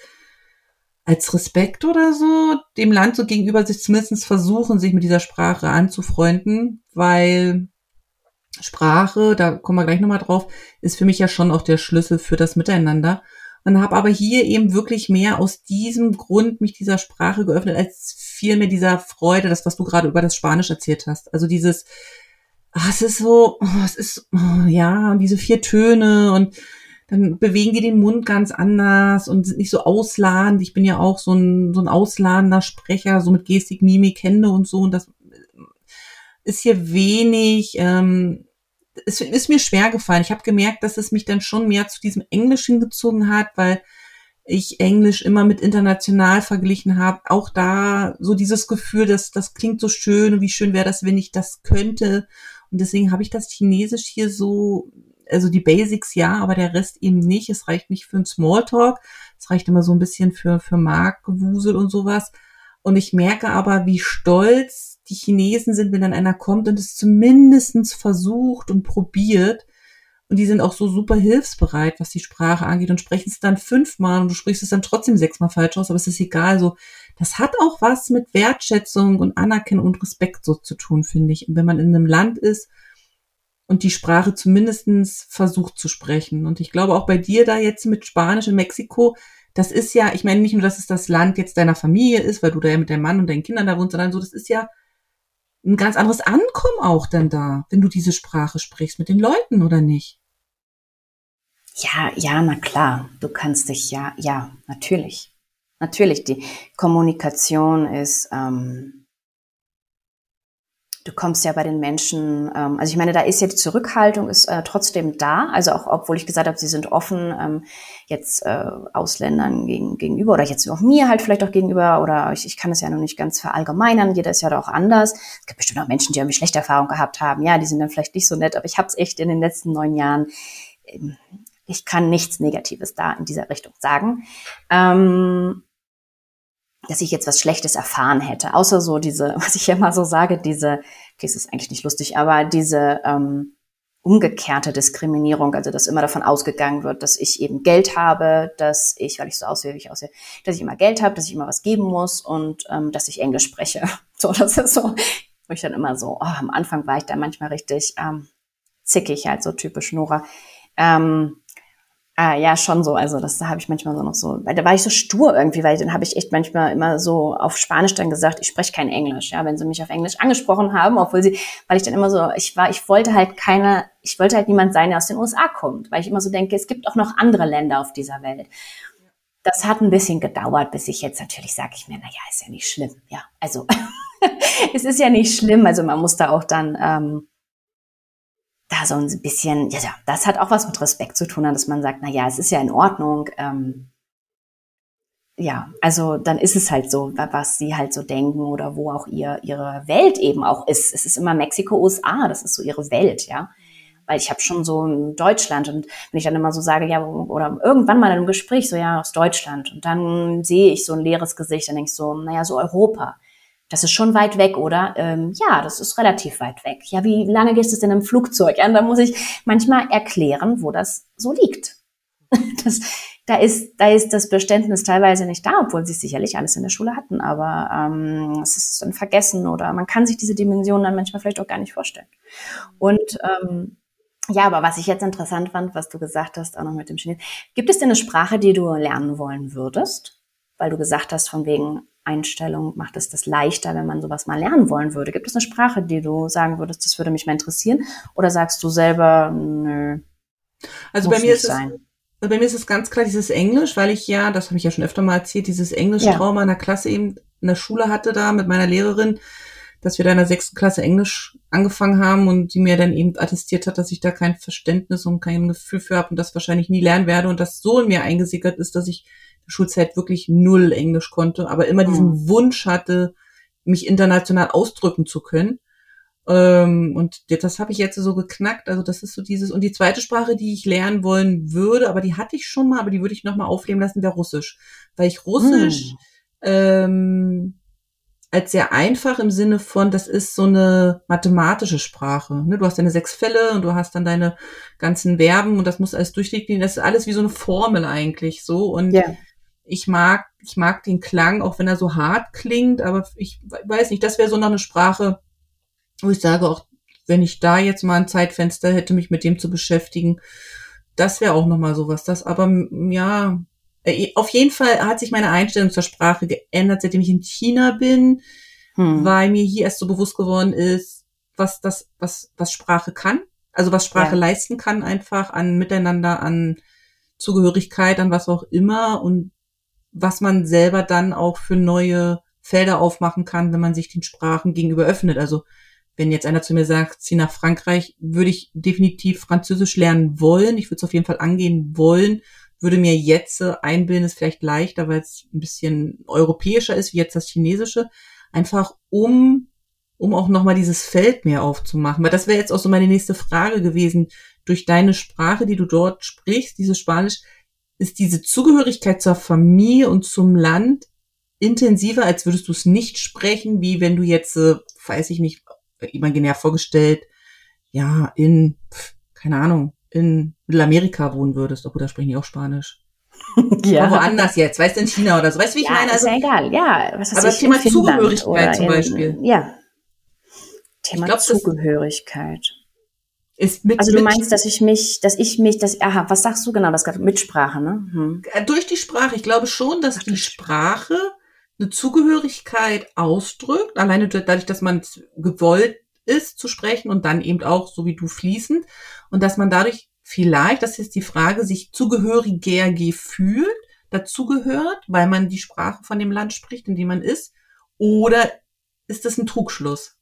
als Respekt oder so, dem Land so gegenüber sich zumindest versuchen, sich mit dieser Sprache anzufreunden, weil Sprache, da kommen wir gleich nochmal drauf, ist für mich ja schon auch der Schlüssel für das Miteinander. Und habe aber hier eben wirklich mehr aus diesem Grund mich dieser Sprache geöffnet, als vielmehr dieser Freude, das, was du gerade über das Spanisch erzählt hast. Also dieses, ach, es ist so, oh, es ist, oh, ja, diese vier Töne und dann bewegen die den Mund ganz anders und sind nicht so ausladend. Ich bin ja auch so ein, so ein ausladender Sprecher, so mit Gestik, Mimik, Hände und so. Und das ist hier wenig, ähm, es ist mir schwer gefallen. Ich habe gemerkt, dass es mich dann schon mehr zu diesem Englisch hingezogen hat, weil ich Englisch immer mit international verglichen habe. Auch da so dieses Gefühl, dass das klingt so schön und wie schön wäre das, wenn ich das könnte. Und deswegen habe ich das Chinesisch hier so also die Basics ja, aber der Rest eben nicht. Es reicht nicht für ein Smalltalk. Es reicht immer so ein bisschen für, für Marktgewusel und sowas. Und ich merke aber, wie stolz die Chinesen sind, wenn dann einer kommt und es zumindestens versucht und probiert. Und die sind auch so super hilfsbereit, was die Sprache angeht und sprechen es dann fünfmal und du sprichst es dann trotzdem sechsmal falsch aus, aber es ist egal. So, das hat auch was mit Wertschätzung und Anerkennung und Respekt so zu tun, finde ich. Und wenn man in einem Land ist, und die Sprache zumindestens versucht zu sprechen. Und ich glaube auch bei dir da jetzt mit Spanisch in Mexiko, das ist ja, ich meine nicht nur, dass es das Land jetzt deiner Familie ist, weil du da ja mit deinem Mann und deinen Kindern da wohnst, sondern so, das ist ja ein ganz anderes Ankommen auch dann da, wenn du diese Sprache sprichst mit den Leuten, oder nicht? Ja, ja, na klar. Du kannst dich ja, ja, natürlich. Natürlich, die Kommunikation ist, ähm, du kommst ja bei den Menschen, ähm, also ich meine, da ist ja die Zurückhaltung ist äh, trotzdem da, also auch obwohl ich gesagt habe, sie sind offen ähm, jetzt äh, Ausländern gegen, gegenüber oder jetzt auch mir halt vielleicht auch gegenüber oder ich, ich kann es ja noch nicht ganz verallgemeinern, jeder ist ja da auch anders. Es gibt bestimmt auch Menschen, die irgendwie schlechte Erfahrungen gehabt haben, ja, die sind dann vielleicht nicht so nett, aber ich habe es echt in den letzten neun Jahren ähm, ich kann nichts Negatives da in dieser Richtung sagen. Ähm, dass ich jetzt was Schlechtes erfahren hätte. Außer so diese, was ich ja immer so sage, diese, okay, es ist eigentlich nicht lustig, aber diese ähm, umgekehrte Diskriminierung, also dass immer davon ausgegangen wird, dass ich eben Geld habe, dass ich, weil ich so aussehe, wie ich aussehe, dass ich immer Geld habe, dass ich immer was geben muss und ähm, dass ich Englisch spreche. So, das ist so, wo ich dann immer so, oh, am Anfang war ich da manchmal richtig ähm, zickig, halt so typisch Nora. Ähm, Ah, ja, schon so. Also das da habe ich manchmal so noch so, weil da war ich so stur irgendwie, weil dann habe ich echt manchmal immer so auf Spanisch dann gesagt, ich spreche kein Englisch, ja, wenn sie mich auf Englisch angesprochen haben, obwohl sie, weil ich dann immer so, ich war, ich wollte halt keine, ich wollte halt niemand sein, der aus den USA kommt, weil ich immer so denke, es gibt auch noch andere Länder auf dieser Welt. Das hat ein bisschen gedauert, bis ich jetzt natürlich sage ich mir, na ja, ist ja nicht schlimm, ja, also es ist ja nicht schlimm, also man muss da auch dann ähm, da so ein bisschen, ja, ja, das hat auch was mit Respekt zu tun, dass man sagt, na ja, es ist ja in Ordnung. Ähm, ja, also dann ist es halt so, was sie halt so denken oder wo auch ihr ihre Welt eben auch ist. Es ist immer Mexiko, USA, das ist so ihre Welt, ja. Weil ich habe schon so Deutschland und wenn ich dann immer so sage, ja, oder irgendwann mal in einem Gespräch so, ja, aus Deutschland und dann sehe ich so ein leeres Gesicht, dann denke ich so, naja, so Europa. Das ist schon weit weg, oder? Ähm, ja, das ist relativ weit weg. Ja, wie lange gehst du denn im Flugzeug? Ja, da muss ich manchmal erklären, wo das so liegt. Das, da ist, da ist das Beständnis teilweise nicht da, obwohl sie sicherlich alles in der Schule hatten, aber ähm, es ist dann vergessen oder man kann sich diese Dimension dann manchmal vielleicht auch gar nicht vorstellen. Und ähm, ja, aber was ich jetzt interessant fand, was du gesagt hast, auch noch mit dem Chinesisch, gibt es denn eine Sprache, die du lernen wollen würdest? Weil du gesagt hast, von wegen, Einstellung macht es das leichter, wenn man sowas mal lernen wollen würde? Gibt es eine Sprache, die du sagen würdest, das würde mich mal interessieren? Oder sagst du selber, nö? Also bei mir ist sein. es, also bei mir ist es ganz klar dieses Englisch, weil ich ja, das habe ich ja schon öfter mal erzählt, dieses Englischtrauma ja. in der Klasse eben in der Schule hatte da mit meiner Lehrerin, dass wir da in der sechsten Klasse Englisch angefangen haben und sie mir dann eben attestiert hat, dass ich da kein Verständnis und kein Gefühl für habe und das wahrscheinlich nie lernen werde und das so in mir eingesickert ist, dass ich Schulzeit wirklich null Englisch konnte, aber immer diesen mhm. Wunsch hatte, mich international ausdrücken zu können. Ähm, und das habe ich jetzt so geknackt. Also das ist so dieses. Und die zweite Sprache, die ich lernen wollen würde, aber die hatte ich schon mal, aber die würde ich nochmal aufleben lassen, wäre Russisch. Weil ich Russisch mhm. ähm, als sehr einfach im Sinne von, das ist so eine mathematische Sprache. Ne? Du hast deine sechs Fälle und du hast dann deine ganzen Verben und das muss alles durchdeklinieren. Das ist alles wie so eine Formel eigentlich so. Und yeah ich mag, ich mag den Klang, auch wenn er so hart klingt, aber ich weiß nicht, das wäre so noch eine Sprache, wo ich sage, auch wenn ich da jetzt mal ein Zeitfenster hätte, mich mit dem zu beschäftigen, das wäre auch nochmal sowas. Das aber, ja, äh, auf jeden Fall hat sich meine Einstellung zur Sprache geändert, seitdem ich in China bin, hm. weil mir hier erst so bewusst geworden ist, was das, was, was Sprache kann. Also was Sprache ja. leisten kann einfach an Miteinander, an Zugehörigkeit, an was auch immer. Und was man selber dann auch für neue Felder aufmachen kann, wenn man sich den Sprachen gegenüber öffnet. Also wenn jetzt einer zu mir sagt, zieh nach Frankreich, würde ich definitiv Französisch lernen wollen. Ich würde es auf jeden Fall angehen wollen. Würde mir jetzt einbilden, ist vielleicht leichter, weil es ein bisschen europäischer ist, wie jetzt das Chinesische. Einfach um, um auch nochmal dieses Feld mehr aufzumachen. Weil das wäre jetzt auch so meine nächste Frage gewesen. Durch deine Sprache, die du dort sprichst, dieses Spanisch, ist diese Zugehörigkeit zur Familie und zum Land intensiver, als würdest du es nicht sprechen, wie wenn du jetzt, äh, weiß ich nicht, imaginär vorgestellt, ja, in, keine Ahnung, in Mittelamerika wohnen würdest, obwohl da sprechen die auch Spanisch. ja. Aber woanders jetzt, weißt du, in China oder so. Weißt du, wie ich ja, meine? Also, ist ja egal, ja. Was aber das Thema Zugehörigkeit zum Beispiel. In, ja. Thema glaub, Zugehörigkeit. Ist mit, also du meinst, dass ich mich, dass ich mich, dass, aha, was sagst du genau, das gerade Mitsprache, ne? Hm. Äh, durch die Sprache. Ich glaube schon, dass Ach, die Sprache eine Zugehörigkeit ausdrückt, alleine dadurch, dass man gewollt ist zu sprechen und dann eben auch, so wie du, fließend. Und dass man dadurch vielleicht, das ist die Frage, sich zugehöriger gefühlt, dazugehört, weil man die Sprache von dem Land spricht, in dem man ist. Oder ist das ein Trugschluss?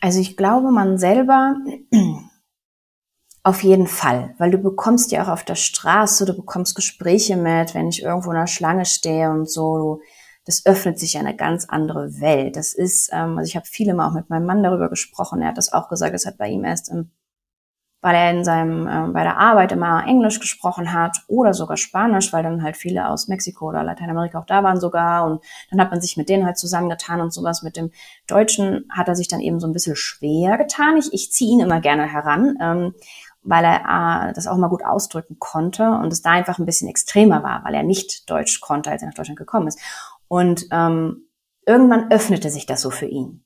Also ich glaube, man selber auf jeden Fall, weil du bekommst ja auch auf der Straße, du bekommst Gespräche mit, wenn ich irgendwo in der Schlange stehe und so. Das öffnet sich eine ganz andere Welt. Das ist, ähm, also ich habe viele mal auch mit meinem Mann darüber gesprochen. Er hat das auch gesagt. Das hat bei ihm erst im weil er in seinem äh, bei der Arbeit immer Englisch gesprochen hat oder sogar Spanisch, weil dann halt viele aus Mexiko oder Lateinamerika auch da waren sogar und dann hat man sich mit denen halt zusammengetan und sowas. Mit dem Deutschen hat er sich dann eben so ein bisschen schwer getan. Ich, ich ziehe ihn immer gerne heran, ähm, weil er äh, das auch mal gut ausdrücken konnte und es da einfach ein bisschen extremer war, weil er nicht Deutsch konnte, als er nach Deutschland gekommen ist. Und ähm, irgendwann öffnete sich das so für ihn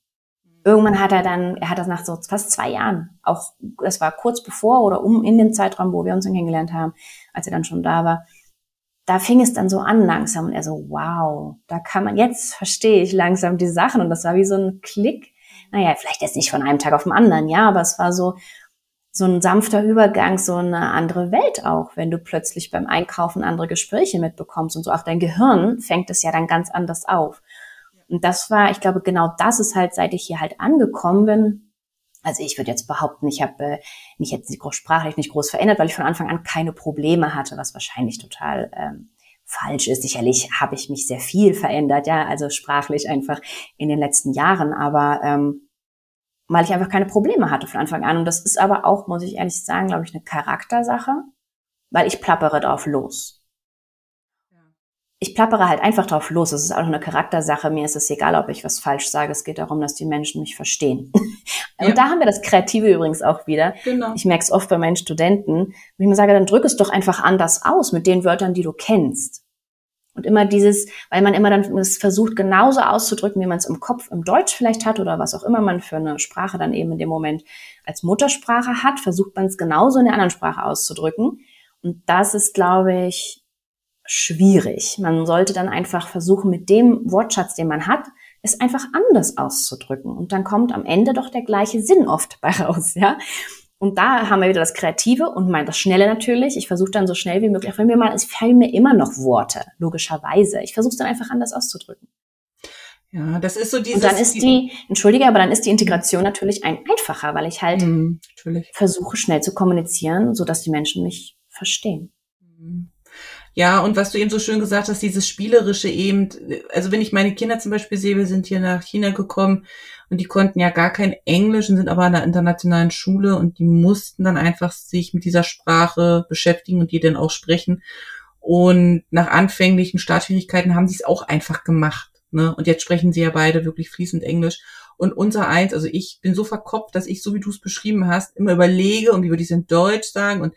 irgendwann hat er dann, er hat das nach so fast zwei Jahren, auch das war kurz bevor oder um in dem Zeitraum, wo wir uns dann kennengelernt haben, als er dann schon da war, da fing es dann so an langsam und er so, wow, da kann man, jetzt verstehe ich langsam die Sachen und das war wie so ein Klick. Naja, vielleicht jetzt nicht von einem Tag auf den anderen, ja, aber es war so, so ein sanfter Übergang, so eine andere Welt auch, wenn du plötzlich beim Einkaufen andere Gespräche mitbekommst und so auch dein Gehirn fängt es ja dann ganz anders auf. Und das war, ich glaube, genau das ist halt, seit ich hier halt angekommen bin. Also ich würde jetzt behaupten, ich habe äh, mich jetzt nicht groß sprachlich nicht groß verändert, weil ich von Anfang an keine Probleme hatte, was wahrscheinlich total ähm, falsch ist. Sicherlich habe ich mich sehr viel verändert, ja, also sprachlich einfach in den letzten Jahren, aber ähm, weil ich einfach keine Probleme hatte von Anfang an. Und das ist aber auch, muss ich ehrlich sagen, glaube ich, eine Charaktersache, weil ich plappere drauf los ich plappere halt einfach drauf los. Es ist auch eine Charaktersache. Mir ist es egal, ob ich was falsch sage. Es geht darum, dass die Menschen mich verstehen. Ja. Und da haben wir das Kreative übrigens auch wieder. Genau. Ich merke es oft bei meinen Studenten, wenn ich mir sage, dann drück es doch einfach anders aus mit den Wörtern, die du kennst. Und immer dieses, weil man immer dann es versucht, genauso auszudrücken, wie man es im Kopf im Deutsch vielleicht hat oder was auch immer man für eine Sprache dann eben in dem Moment als Muttersprache hat, versucht man es genauso in der anderen Sprache auszudrücken. Und das ist, glaube ich, schwierig. Man sollte dann einfach versuchen, mit dem Wortschatz, den man hat, es einfach anders auszudrücken. Und dann kommt am Ende doch der gleiche Sinn oft bei raus, ja. Und da haben wir wieder das Kreative und mein das Schnelle natürlich. Ich versuche dann so schnell wie möglich, wenn mir mal, es fallen mir immer noch Worte, logischerweise. Ich versuche es dann einfach anders auszudrücken. Ja, das ist so dieses. Und dann ist die, entschuldige, aber dann ist die Integration natürlich ein einfacher, weil ich halt mhm, versuche schnell zu kommunizieren, so dass die Menschen mich verstehen. Mhm. Ja, und was du eben so schön gesagt hast, dieses spielerische eben, also wenn ich meine Kinder zum Beispiel sehe, wir sind hier nach China gekommen und die konnten ja gar kein Englisch und sind aber an einer internationalen Schule und die mussten dann einfach sich mit dieser Sprache beschäftigen und die dann auch sprechen. Und nach anfänglichen Startschwierigkeiten haben sie es auch einfach gemacht. Ne? Und jetzt sprechen sie ja beide wirklich fließend Englisch. Und unser eins, also ich bin so verkopft, dass ich, so wie du es beschrieben hast, immer überlege und wie würde ich es in Deutsch sagen und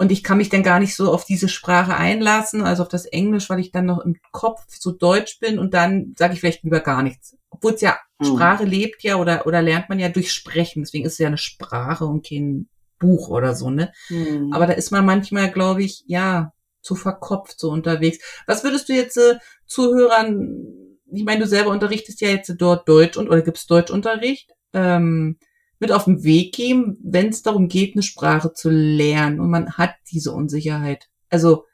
und ich kann mich dann gar nicht so auf diese Sprache einlassen, also auf das Englisch, weil ich dann noch im Kopf so deutsch bin und dann sage ich vielleicht lieber gar nichts. Obwohl es ja, mhm. Sprache lebt ja oder, oder lernt man ja durch Sprechen. Deswegen ist es ja eine Sprache und kein Buch oder so, ne? Mhm. Aber da ist man manchmal, glaube ich, ja, zu verkopft so unterwegs. Was würdest du jetzt äh, Zuhörern, ich meine, du selber unterrichtest ja jetzt dort Deutsch und oder gibt's Deutschunterricht? Ähm, mit auf den Weg geben, wenn es darum geht, eine Sprache zu lernen und man hat diese Unsicherheit. Also,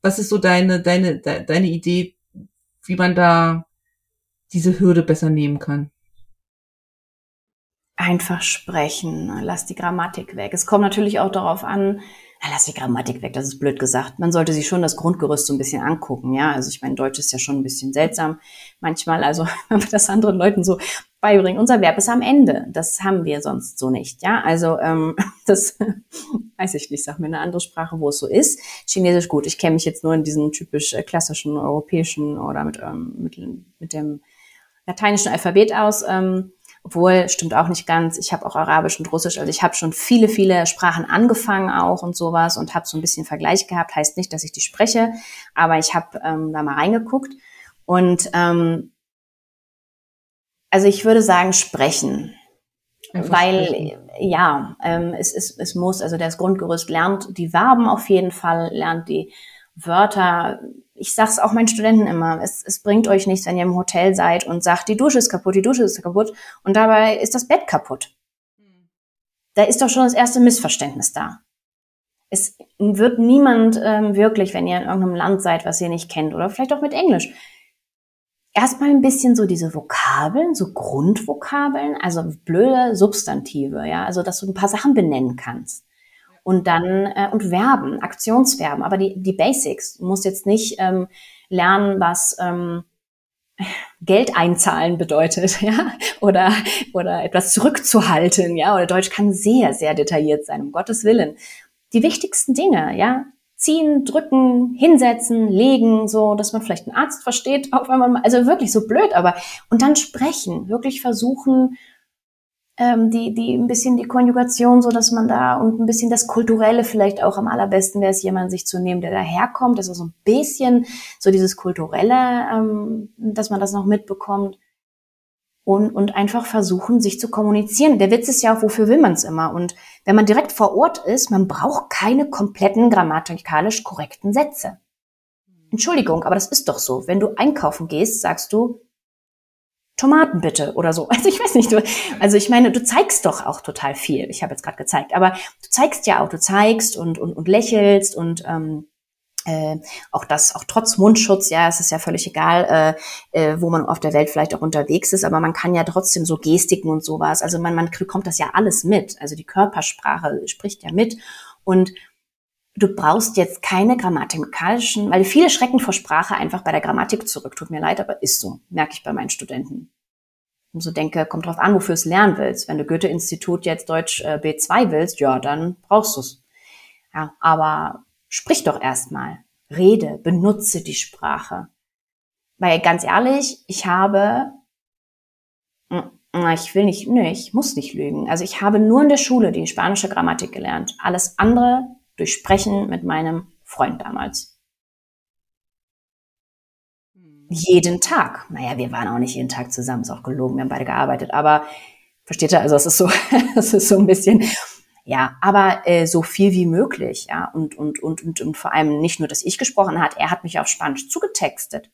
was ist so deine, deine, de, deine Idee, wie man da diese Hürde besser nehmen kann? Einfach sprechen, lass die Grammatik weg. Es kommt natürlich auch darauf an, na, lass die Grammatik weg, das ist blöd gesagt. Man sollte sich schon das Grundgerüst so ein bisschen angucken, ja. Also ich meine, Deutsch ist ja schon ein bisschen seltsam manchmal. Also wenn wir das anderen Leuten so beibringen, unser Verb ist am Ende. Das haben wir sonst so nicht, ja. Also ähm, das weiß ich nicht, sag mir eine andere Sprache, wo es so ist. Chinesisch gut. Ich kenne mich jetzt nur in diesen typisch äh, klassischen europäischen oder mit, ähm, mit, mit dem lateinischen Alphabet aus. Ähm, obwohl, stimmt auch nicht ganz. Ich habe auch Arabisch und Russisch. Also ich habe schon viele, viele Sprachen angefangen auch und sowas und habe so ein bisschen Vergleich gehabt. Heißt nicht, dass ich die spreche, aber ich habe ähm, da mal reingeguckt. Und ähm, also ich würde sagen, sprechen. Einfach weil sprechen. ja, ähm, es, es, es muss, also das Grundgerüst lernt die Verben auf jeden Fall, lernt die Wörter ich sag's auch meinen Studenten immer, es, es bringt euch nichts, wenn ihr im Hotel seid und sagt, die Dusche ist kaputt, die Dusche ist kaputt und dabei ist das Bett kaputt. Da ist doch schon das erste Missverständnis da. Es wird niemand ähm, wirklich, wenn ihr in irgendeinem Land seid, was ihr nicht kennt, oder vielleicht auch mit Englisch, erstmal ein bisschen so diese Vokabeln, so Grundvokabeln, also blöde Substantive, ja, also dass du ein paar Sachen benennen kannst und dann äh, und Verben, Aktionsverben, aber die, die Basics. Du musst jetzt nicht ähm, lernen, was ähm, Geld einzahlen bedeutet, ja, oder, oder etwas zurückzuhalten, ja, oder Deutsch kann sehr, sehr detailliert sein, um Gottes Willen. Die wichtigsten Dinge, ja, ziehen, drücken, hinsetzen, legen, so, dass man vielleicht einen Arzt versteht, auch wenn man, also wirklich so blöd, aber, und dann sprechen, wirklich versuchen, ähm, die, die ein bisschen die Konjugation, so dass man da und ein bisschen das Kulturelle vielleicht auch am allerbesten wäre es, jemanden sich zu nehmen, der daherkommt, dass er so ein bisschen so dieses Kulturelle, ähm, dass man das noch mitbekommt und, und einfach versuchen, sich zu kommunizieren. Der Witz ist ja auch, wofür will man es immer? Und wenn man direkt vor Ort ist, man braucht keine kompletten grammatikalisch korrekten Sätze. Entschuldigung, aber das ist doch so. Wenn du einkaufen gehst, sagst du, Tomaten bitte oder so. Also ich weiß nicht, du, also ich meine, du zeigst doch auch total viel. Ich habe jetzt gerade gezeigt, aber du zeigst ja auch, du zeigst und, und, und lächelst und ähm, äh, auch das, auch trotz Mundschutz, ja, es ist ja völlig egal, äh, äh, wo man auf der Welt vielleicht auch unterwegs ist, aber man kann ja trotzdem so Gestiken und sowas, also man, man bekommt das ja alles mit, also die Körpersprache spricht ja mit und du brauchst jetzt keine grammatikalischen, weil viele schrecken vor Sprache einfach bei der Grammatik zurück. Tut mir leid, aber ist so, merke ich bei meinen Studenten. Und so denke, kommt drauf an, wofür es lernen willst. Wenn du Goethe-Institut jetzt Deutsch äh, B2 willst, ja, dann brauchst du es. Ja, aber sprich doch erstmal. Rede, benutze die Sprache. Weil ganz ehrlich, ich habe, ich will nicht, nö, ich muss nicht lügen. Also ich habe nur in der Schule die spanische Grammatik gelernt. Alles andere durch Sprechen mit meinem Freund damals. Jeden Tag. Naja, wir waren auch nicht jeden Tag zusammen, ist auch gelogen, wir haben beide gearbeitet, aber versteht ihr, also es ist so, es ist so ein bisschen, Ja, aber äh, so viel wie möglich, ja. Und, und, und, und, und vor allem nicht nur, dass ich gesprochen hat, er hat mich auf Spanisch zugetextet.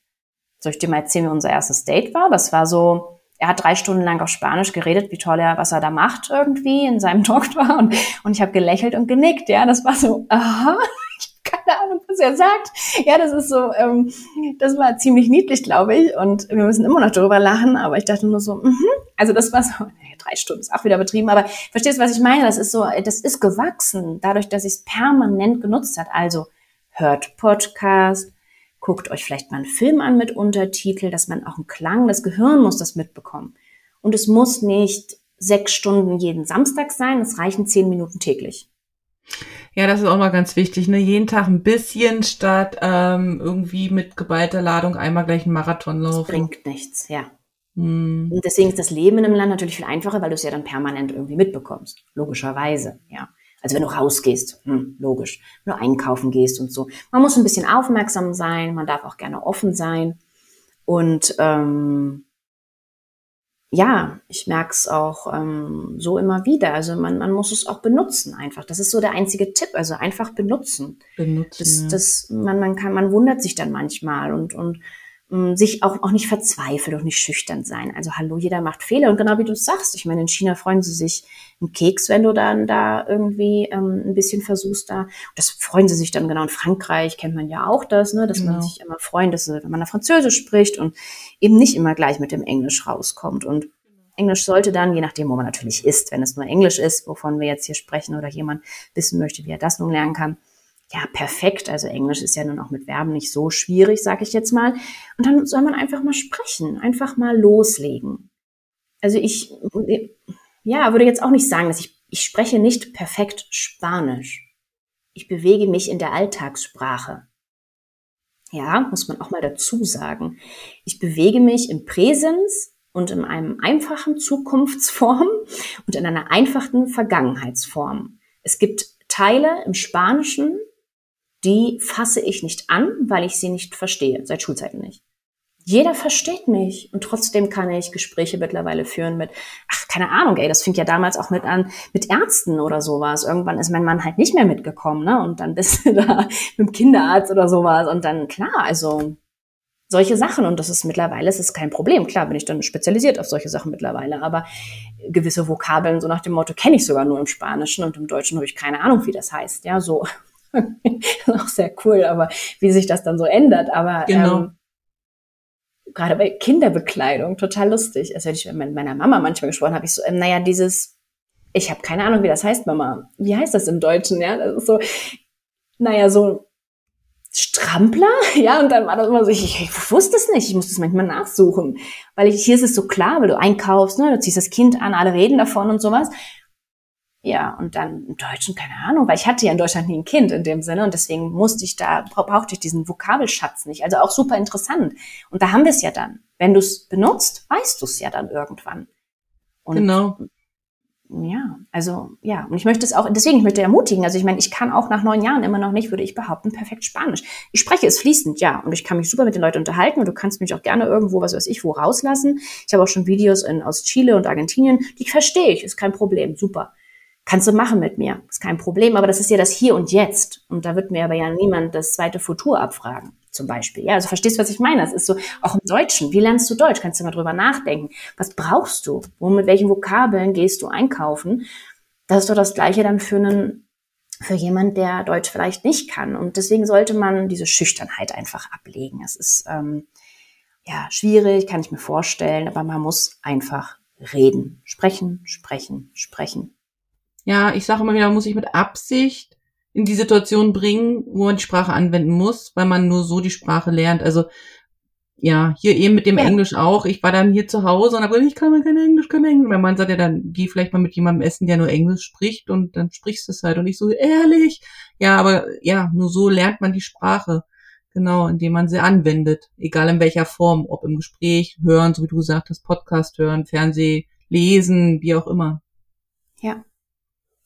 Soll ich dir mal erzählen, wie unser erstes Date war? Das war so, er hat drei Stunden lang auf Spanisch geredet, wie toll er, was er da macht irgendwie in seinem Doktor. Und, und ich habe gelächelt und genickt, ja. Das war so, aha, keine Ahnung, was er sagt. Ja, das ist so, ähm, das war ziemlich niedlich, glaube ich. Und wir müssen immer noch darüber lachen, aber ich dachte nur so, mhm. also das war so, drei Stunden ist auch wieder betrieben, aber verstehst du, was ich meine? Das ist so, das ist gewachsen, dadurch, dass ich es permanent genutzt hat. Also hört Podcast, guckt euch vielleicht mal einen Film an mit Untertitel, dass man auch einen Klang, das Gehirn muss das mitbekommen. Und es muss nicht sechs Stunden jeden Samstag sein, es reichen zehn Minuten täglich. Ja, das ist auch mal ganz wichtig, ne? Jeden Tag ein bisschen statt ähm, irgendwie mit geballter Ladung einmal gleich einen Marathon laufen. Das bringt nichts, ja. Hm. Und deswegen ist das Leben in einem Land natürlich viel einfacher, weil du es ja dann permanent irgendwie mitbekommst. Logischerweise, ja. Also wenn du rausgehst, hm, logisch. Wenn du einkaufen gehst und so. Man muss ein bisschen aufmerksam sein, man darf auch gerne offen sein. Und ähm, ja, ich merke es auch ähm, so immer wieder. Also man, man muss es auch benutzen einfach. Das ist so der einzige Tipp. Also einfach benutzen. Benutzen. Das, das, man, man kann, man wundert sich dann manchmal und, und sich auch, auch nicht verzweifeln und nicht schüchtern sein. Also hallo, jeder macht Fehler und genau wie du sagst, ich meine, in China freuen sie sich einen Keks, wenn du dann da irgendwie ähm, ein bisschen versuchst da. Das freuen sie sich dann genau. In Frankreich kennt man ja auch das, ne, dass genau. man sich immer freut, dass wenn man da Französisch spricht und eben nicht immer gleich mit dem Englisch rauskommt und Englisch sollte dann, je nachdem, wo man natürlich ist, wenn es nur Englisch ist, wovon wir jetzt hier sprechen oder jemand wissen möchte, wie er das nun lernen kann, ja, perfekt. Also Englisch ist ja nun auch mit Verben nicht so schwierig, sage ich jetzt mal. Und dann soll man einfach mal sprechen, einfach mal loslegen. Also ich, ja, würde jetzt auch nicht sagen, dass ich, ich spreche nicht perfekt Spanisch. Ich bewege mich in der Alltagssprache. Ja, muss man auch mal dazu sagen. Ich bewege mich im Präsens und in einem einfachen Zukunftsform und in einer einfachen Vergangenheitsform. Es gibt Teile im Spanischen, die fasse ich nicht an, weil ich sie nicht verstehe, seit Schulzeiten nicht. Jeder versteht mich und trotzdem kann ich Gespräche mittlerweile führen mit, ach, keine Ahnung, ey, das fing ja damals auch mit an, mit Ärzten oder sowas. Irgendwann ist mein Mann halt nicht mehr mitgekommen, ne? Und dann bist du da mit dem Kinderarzt oder sowas und dann, klar, also solche Sachen und das ist mittlerweile, es ist kein Problem. Klar bin ich dann spezialisiert auf solche Sachen mittlerweile, aber gewisse Vokabeln so nach dem Motto kenne ich sogar nur im Spanischen und im Deutschen habe ich keine Ahnung, wie das heißt. Ja, so auch sehr cool, aber wie sich das dann so ändert. Aber genau. ähm, gerade bei Kinderbekleidung total lustig. Also wenn ich mit meiner Mama manchmal gesprochen habe, ich so, ähm, naja, dieses, ich habe keine Ahnung, wie das heißt, Mama. Wie heißt das im Deutschen? Ja, das ist so, naja, so Strampler, ja, und dann war das immer so, ich, ich wusste es nicht, ich musste es manchmal nachsuchen, weil ich, hier ist es so klar, weil du einkaufst, ne, du ziehst das Kind an, alle reden davon und sowas. Ja, und dann im Deutschen, keine Ahnung, weil ich hatte ja in Deutschland nie ein Kind in dem Sinne und deswegen musste ich da, brauchte ich diesen Vokabelschatz nicht. Also auch super interessant. Und da haben wir es ja dann. Wenn du es benutzt, weißt du es ja dann irgendwann. Und genau. Ja, also ja, und ich möchte es auch, deswegen, ich möchte ermutigen, also ich meine, ich kann auch nach neun Jahren immer noch nicht, würde ich behaupten, perfekt Spanisch. Ich spreche es fließend, ja, und ich kann mich super mit den Leuten unterhalten und du kannst mich auch gerne irgendwo, was weiß ich, wo rauslassen. Ich habe auch schon Videos in, aus Chile und Argentinien, die verstehe ich, ist kein Problem, super. Kannst du machen mit mir, ist kein Problem, aber das ist ja das Hier und Jetzt. Und da wird mir aber ja niemand das zweite Futur abfragen, zum Beispiel. Ja, also verstehst du, was ich meine? Das ist so, auch im Deutschen. Wie lernst du Deutsch? Kannst du mal drüber nachdenken. Was brauchst du? Wo, mit welchen Vokabeln gehst du einkaufen? Das ist doch das Gleiche dann für einen, für jemand, der Deutsch vielleicht nicht kann. Und deswegen sollte man diese Schüchternheit einfach ablegen. Es ist, ähm, ja, schwierig, kann ich mir vorstellen, aber man muss einfach reden. Sprechen, sprechen, sprechen. Ja, ich sage immer wieder, man muss sich mit Absicht in die Situation bringen, wo man die Sprache anwenden muss, weil man nur so die Sprache lernt. Also ja, hier eben mit dem ja. Englisch auch. Ich war dann hier zu Hause und habe gesagt, ich kann mal kein Englisch, kein Englisch. Mein Mann sagt ja dann, geh vielleicht mal mit jemandem essen, der nur Englisch spricht und dann sprichst du es halt. Und ich so, ehrlich? Ja, aber ja, nur so lernt man die Sprache. Genau, indem man sie anwendet. Egal in welcher Form. Ob im Gespräch, hören, so wie du gesagt hast, Podcast hören, Fernseh, lesen, wie auch immer. Ja.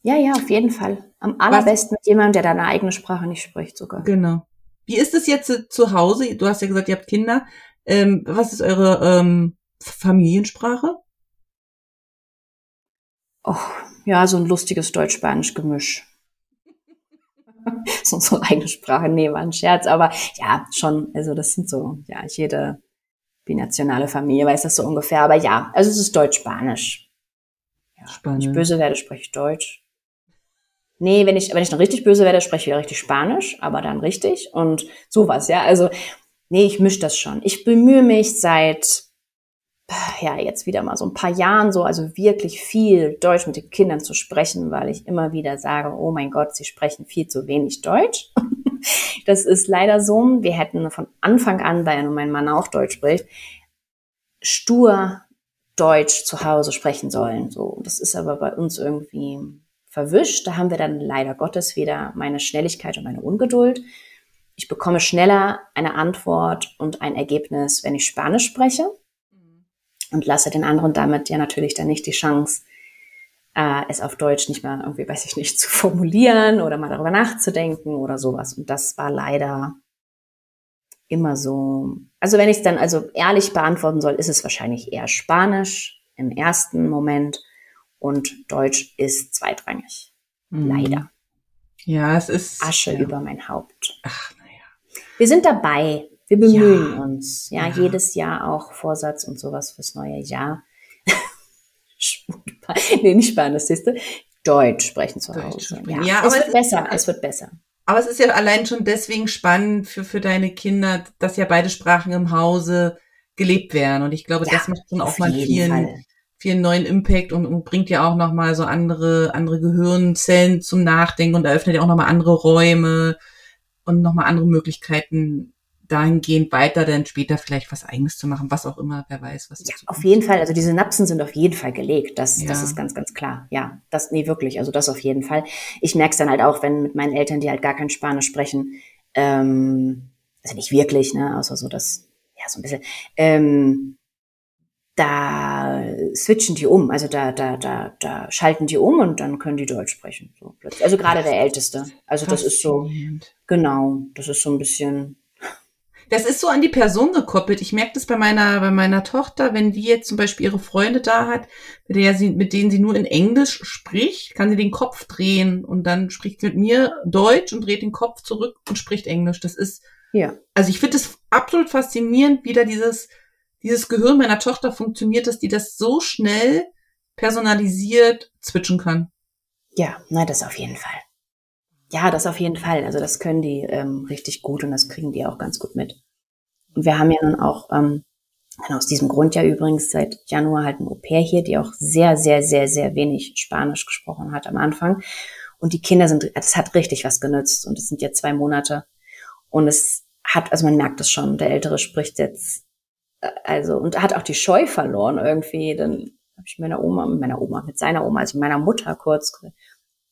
Ja, ja, auf jeden Fall. Am allerbesten Was? mit jemandem, der deine eigene Sprache nicht spricht sogar. Genau. Wie ist es jetzt zu Hause? Du hast ja gesagt, ihr habt Kinder. Ähm, was ist eure ähm, Familiensprache? Oh, ja, so ein lustiges Deutsch-Spanisch-Gemisch. so unsere eigene Sprache. Nee, war ein Scherz. Aber ja, schon, also das sind so, ja, jede binationale Familie weiß das so ungefähr. Aber ja, also es ist Deutsch-Spanisch. Ja, wenn ich böse werde, spreche ich Deutsch. Nee, wenn ich, wenn ich noch richtig böse werde, spreche ich wieder richtig Spanisch, aber dann richtig und sowas, ja. Also, nee, ich mische das schon. Ich bemühe mich seit, ja, jetzt wieder mal so ein paar Jahren so, also wirklich viel Deutsch mit den Kindern zu sprechen, weil ich immer wieder sage, oh mein Gott, sie sprechen viel zu wenig Deutsch. das ist leider so. Wir hätten von Anfang an, weil ja nun mein Mann auch Deutsch spricht, stur Deutsch zu Hause sprechen sollen. So, das ist aber bei uns irgendwie verwischt. Da haben wir dann leider Gottes wieder meine Schnelligkeit und meine Ungeduld. Ich bekomme schneller eine Antwort und ein Ergebnis, wenn ich Spanisch spreche und lasse den anderen damit ja natürlich dann nicht die Chance, äh, es auf Deutsch nicht mal irgendwie, weiß ich nicht, zu formulieren oder mal darüber nachzudenken oder sowas. Und das war leider immer so. Also wenn ich es dann also ehrlich beantworten soll, ist es wahrscheinlich eher Spanisch im ersten Moment und Deutsch ist zweitrangig. Mhm. Leider. Ja, es ist Asche ja. über mein Haupt. Ach, naja. Wir sind dabei. Wir bemühen ja. uns. Ja, ja, jedes Jahr auch Vorsatz und sowas fürs neue Jahr. nee, nicht Spanisch, siehst du? Deutsch sprechen zu Hause. Ja, ja es wird besser, es wird besser. Aber es ist ja allein schon deswegen spannend für, für deine Kinder, dass ja beide Sprachen im Hause gelebt werden. Und ich glaube, ja, das macht schon auch mal vielen, Fall. Vielen neuen Impact und, und bringt ja auch nochmal so andere, andere Gehirnzellen zum Nachdenken und eröffnet ja auch nochmal andere Räume und nochmal andere Möglichkeiten, dahingehend weiter dann später vielleicht was Eigenes zu machen, was auch immer, wer weiß, was. Ja, auf jeden Fall. Also diese Synapsen sind auf jeden Fall gelegt. Das, ja. das ist ganz, ganz klar. Ja, das, nee, wirklich. Also das auf jeden Fall. Ich merke es dann halt auch, wenn mit meinen Eltern, die halt gar kein Spanisch sprechen, ähm, also nicht wirklich, ne, außer so das, ja, so ein bisschen, ähm, da switchen die um, also da, da, da, da schalten die um und dann können die Deutsch sprechen. So. Also gerade der Älteste. Also das ist so, genau, das ist so ein bisschen, das ist so an die Person gekoppelt. Ich merke das bei meiner, bei meiner Tochter, wenn die jetzt zum Beispiel ihre Freunde da hat, mit, der sie, mit denen sie nur in Englisch spricht, kann sie den Kopf drehen und dann spricht sie mit mir Deutsch und dreht den Kopf zurück und spricht Englisch. Das ist, ja. Also ich finde es absolut faszinierend, wie da dieses, dieses Gehirn meiner Tochter funktioniert, dass die das so schnell personalisiert switchen kann. Ja, nein, das auf jeden Fall. Ja, das auf jeden Fall. Also das können die ähm, richtig gut und das kriegen die auch ganz gut mit. Und wir haben ja nun auch ähm, aus diesem Grund ja übrigens seit Januar halt ein Au-pair hier, die auch sehr, sehr, sehr, sehr wenig Spanisch gesprochen hat am Anfang. Und die Kinder sind, das hat richtig was genützt und es sind jetzt zwei Monate. Und es hat, also man merkt es schon, der Ältere spricht jetzt, also, und hat auch die Scheu verloren irgendwie. Dann habe ich meiner Oma, meiner Oma, mit seiner Oma, also meiner Mutter kurz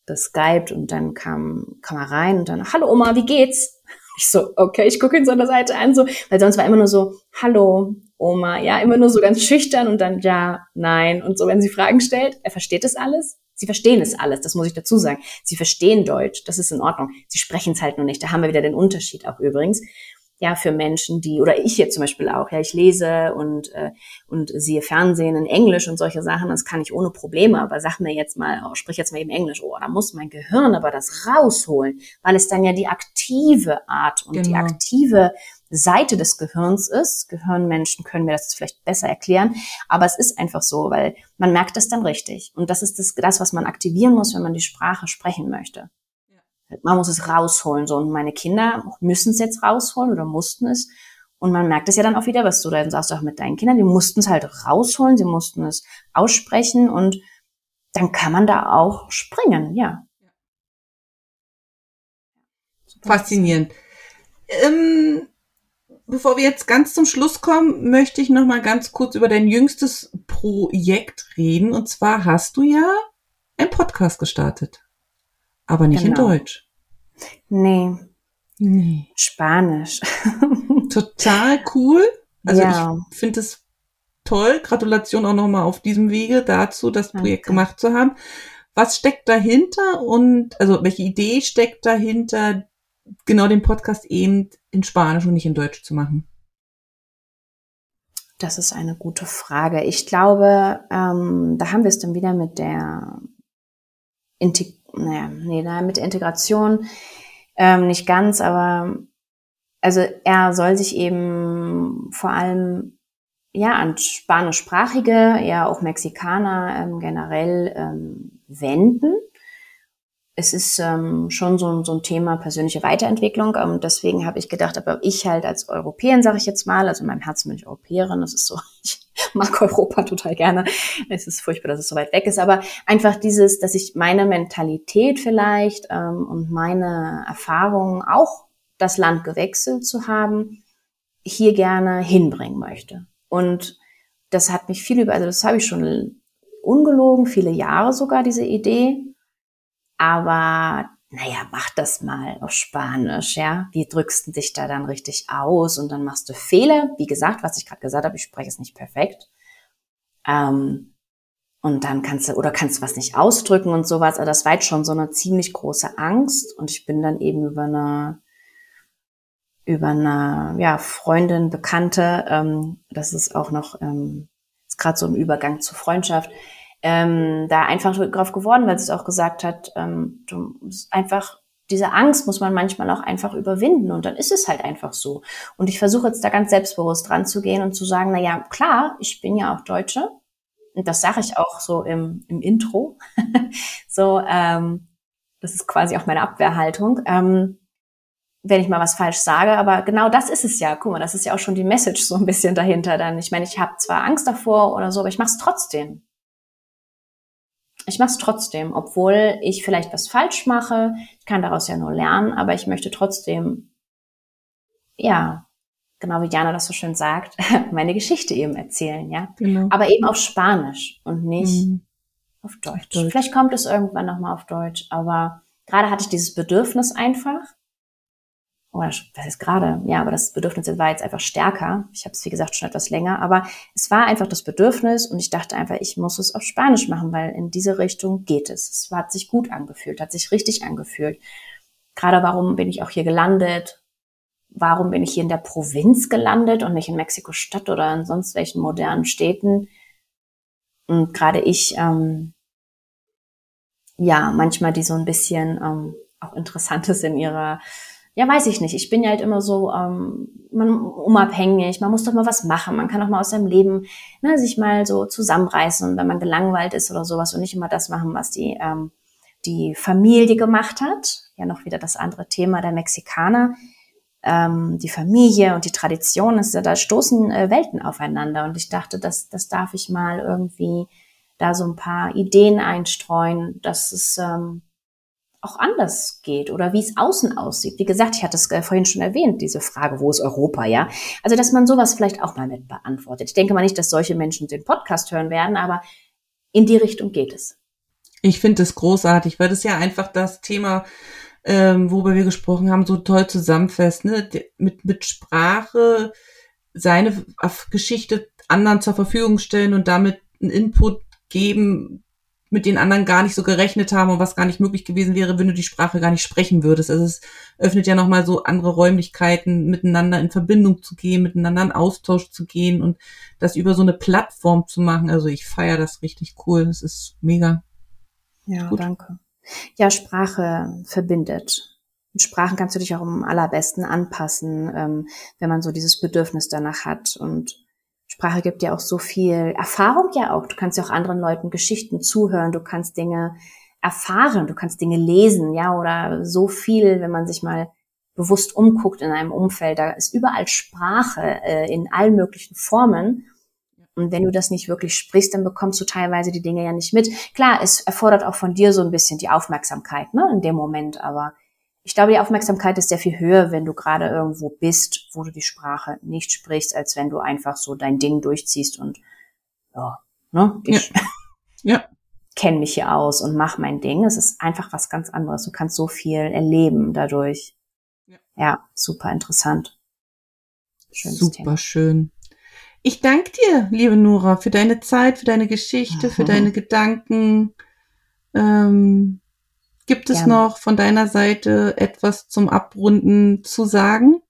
geskypt und dann kam, kam er rein und dann, hallo Oma, wie geht's? Ich so, okay, ich gucke ihn so an der Seite an, so, weil sonst war immer nur so, hallo Oma, ja, immer nur so ganz schüchtern und dann ja, nein und so, wenn sie Fragen stellt, er versteht es alles. Sie verstehen es alles, das muss ich dazu sagen. Sie verstehen Deutsch, das ist in Ordnung. Sie sprechen es halt nur nicht. Da haben wir wieder den Unterschied auch übrigens ja für Menschen, die oder ich jetzt zum Beispiel auch, ja, ich lese und äh, und sehe Fernsehen in Englisch und solche Sachen, das kann ich ohne Probleme. Aber sag mir jetzt mal, oh, sprich jetzt mal eben Englisch, oh, da muss mein Gehirn aber das rausholen, weil es dann ja die aktive Art und genau. die aktive Seite des Gehirns ist. Gehirnmenschen können mir das vielleicht besser erklären, aber es ist einfach so, weil man merkt das dann richtig. Und das ist das, das was man aktivieren muss, wenn man die Sprache sprechen möchte. Man muss es rausholen. So, und meine Kinder müssen es jetzt rausholen oder mussten es. Und man merkt es ja dann auch wieder, was du dann sagst, auch mit deinen Kindern, die mussten es halt rausholen, sie mussten es aussprechen und dann kann man da auch springen, ja. Faszinierend. Ähm, bevor wir jetzt ganz zum Schluss kommen, möchte ich noch mal ganz kurz über dein jüngstes Projekt reden. Und zwar hast du ja einen Podcast gestartet. Aber nicht genau. in Deutsch. Nee. Nee. Spanisch. Total cool. Also ja. ich finde es toll. Gratulation auch nochmal auf diesem Wege dazu, das Danke. Projekt gemacht zu haben. Was steckt dahinter und also welche Idee steckt dahinter, genau den Podcast eben in Spanisch und nicht in Deutsch zu machen? Das ist eine gute Frage. Ich glaube, ähm, da haben wir es dann wieder mit der Integ naja, nee, mit der Integration ähm, nicht ganz, aber also er soll sich eben vor allem ja an spanischsprachige, eher auch Mexikaner ähm, generell ähm, wenden es ist ähm, schon so, so ein Thema persönliche Weiterentwicklung. Ähm, deswegen habe ich gedacht, aber ich halt als Europäerin, sage ich jetzt mal, also in meinem Herzen bin ich Europäerin, das ist so, ich mag Europa total gerne. Es ist furchtbar, dass es so weit weg ist, aber einfach dieses, dass ich meine Mentalität vielleicht ähm, und meine Erfahrungen, auch das Land gewechselt zu haben, hier gerne hinbringen möchte. Und das hat mich viel über, also das habe ich schon ungelogen, viele Jahre sogar, diese Idee aber naja, mach das mal auf Spanisch, ja. Wie drückst du dich da dann richtig aus? Und dann machst du Fehler. Wie gesagt, was ich gerade gesagt habe, ich spreche es nicht perfekt. Ähm, und dann kannst du, oder kannst du was nicht ausdrücken und sowas. Aber das war jetzt schon so eine ziemlich große Angst. Und ich bin dann eben über eine, über eine, ja, Freundin, Bekannte, ähm, das ist auch noch, ähm, ist gerade so im Übergang zur Freundschaft, ähm, da einfach drauf geworden, weil sie es auch gesagt hat, ähm, du einfach diese Angst muss man manchmal auch einfach überwinden und dann ist es halt einfach so. Und ich versuche jetzt da ganz selbstbewusst dran zu gehen und zu sagen, na ja, klar, ich bin ja auch Deutsche und das sage ich auch so im, im Intro. so, ähm, das ist quasi auch meine Abwehrhaltung. Ähm, wenn ich mal was falsch sage, aber genau das ist es ja. Guck mal, das ist ja auch schon die Message so ein bisschen dahinter. Dann, ich meine, ich habe zwar Angst davor oder so, aber ich mache es trotzdem ich mache es trotzdem, obwohl ich vielleicht was falsch mache. Ich kann daraus ja nur lernen, aber ich möchte trotzdem, ja, genau wie Jana das so schön sagt, meine Geschichte eben erzählen, ja. Genau. Aber eben auf Spanisch und nicht mhm. auf, Deutsch. Deutsch. Vielleicht kommt es irgendwann nochmal auf Deutsch, aber gerade hatte ich dieses Bedürfnis einfach oder was ist gerade, ja, aber das Bedürfnis war jetzt einfach stärker. Ich habe es, wie gesagt, schon etwas länger, aber es war einfach das Bedürfnis und ich dachte einfach, ich muss es auf Spanisch machen, weil in diese Richtung geht es. Es hat sich gut angefühlt, hat sich richtig angefühlt. Gerade warum bin ich auch hier gelandet? Warum bin ich hier in der Provinz gelandet und nicht in Mexiko-Stadt oder in sonst welchen modernen Städten? Und gerade ich, ähm, ja, manchmal die so ein bisschen ähm, auch Interessantes in ihrer ja, weiß ich nicht. Ich bin ja halt immer so ähm, man, unabhängig. Man muss doch mal was machen. Man kann doch mal aus seinem Leben ne, sich mal so zusammenreißen, wenn man gelangweilt ist oder sowas und nicht immer das machen, was die ähm, die Familie gemacht hat. Ja, noch wieder das andere Thema der Mexikaner. Ähm, die Familie und die Tradition, ist ja, da stoßen äh, Welten aufeinander. Und ich dachte, das, das darf ich mal irgendwie da so ein paar Ideen einstreuen, dass es ähm, auch anders geht oder wie es außen aussieht. Wie gesagt, ich hatte es äh, vorhin schon erwähnt, diese Frage, wo ist Europa, ja? Also, dass man sowas vielleicht auch mal mit beantwortet. Ich denke mal nicht, dass solche Menschen den Podcast hören werden, aber in die Richtung geht es. Ich finde es großartig, weil das ja einfach das Thema, ähm, worüber wir gesprochen haben, so toll zusammenfasst, ne? Mit, mit Sprache seine Geschichte anderen zur Verfügung stellen und damit einen Input geben, mit den anderen gar nicht so gerechnet haben und was gar nicht möglich gewesen wäre, wenn du die Sprache gar nicht sprechen würdest. Also es öffnet ja nochmal so andere Räumlichkeiten, miteinander in Verbindung zu gehen, miteinander in Austausch zu gehen und das über so eine Plattform zu machen. Also ich feiere das richtig cool. Das ist mega. Ja, Gut. danke. Ja, Sprache verbindet. Mit Sprachen kannst du dich auch am allerbesten anpassen, ähm, wenn man so dieses Bedürfnis danach hat und Sprache gibt ja auch so viel Erfahrung ja auch. Du kannst ja auch anderen Leuten Geschichten zuhören, du kannst Dinge erfahren, du kannst Dinge lesen, ja, oder so viel, wenn man sich mal bewusst umguckt in einem Umfeld, da ist überall Sprache äh, in allen möglichen Formen. Und wenn du das nicht wirklich sprichst, dann bekommst du teilweise die Dinge ja nicht mit. Klar, es erfordert auch von dir so ein bisschen die Aufmerksamkeit, ne, in dem Moment, aber ich glaube, die Aufmerksamkeit ist sehr viel höher, wenn du gerade irgendwo bist, wo du die Sprache nicht sprichst, als wenn du einfach so dein Ding durchziehst und ja, ne, ich ja. ja. kenne mich hier aus und mach mein Ding. Es ist einfach was ganz anderes. Du kannst so viel erleben dadurch. Ja, ja super interessant. Schönes super Thema. schön. Ich danke dir, liebe Nora, für deine Zeit, für deine Geschichte, mhm. für deine Gedanken. Ähm, Gibt es Gerne. noch von deiner Seite etwas zum Abrunden zu sagen?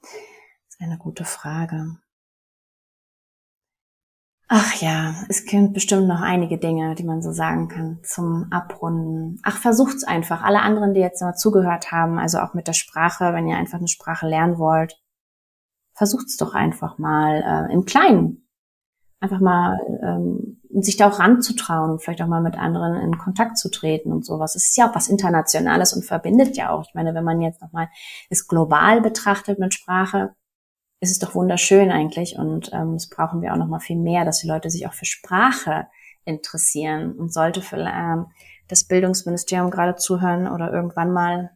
Das wäre eine gute Frage. Ach ja, es gibt bestimmt noch einige Dinge, die man so sagen kann zum Abrunden. Ach, versucht's einfach. Alle anderen, die jetzt mal zugehört haben, also auch mit der Sprache, wenn ihr einfach eine Sprache lernen wollt, versucht's doch einfach mal äh, im Kleinen. Einfach mal ähm, sich da auch ranzutrauen, vielleicht auch mal mit anderen in Kontakt zu treten und sowas. Es ist ja auch was Internationales und verbindet ja auch. Ich meine, wenn man jetzt nochmal es global betrachtet mit Sprache, ist es doch wunderschön eigentlich und ähm, das brauchen wir auch noch mal viel mehr, dass die Leute sich auch für Sprache interessieren und sollte für ähm, das Bildungsministerium gerade zuhören oder irgendwann mal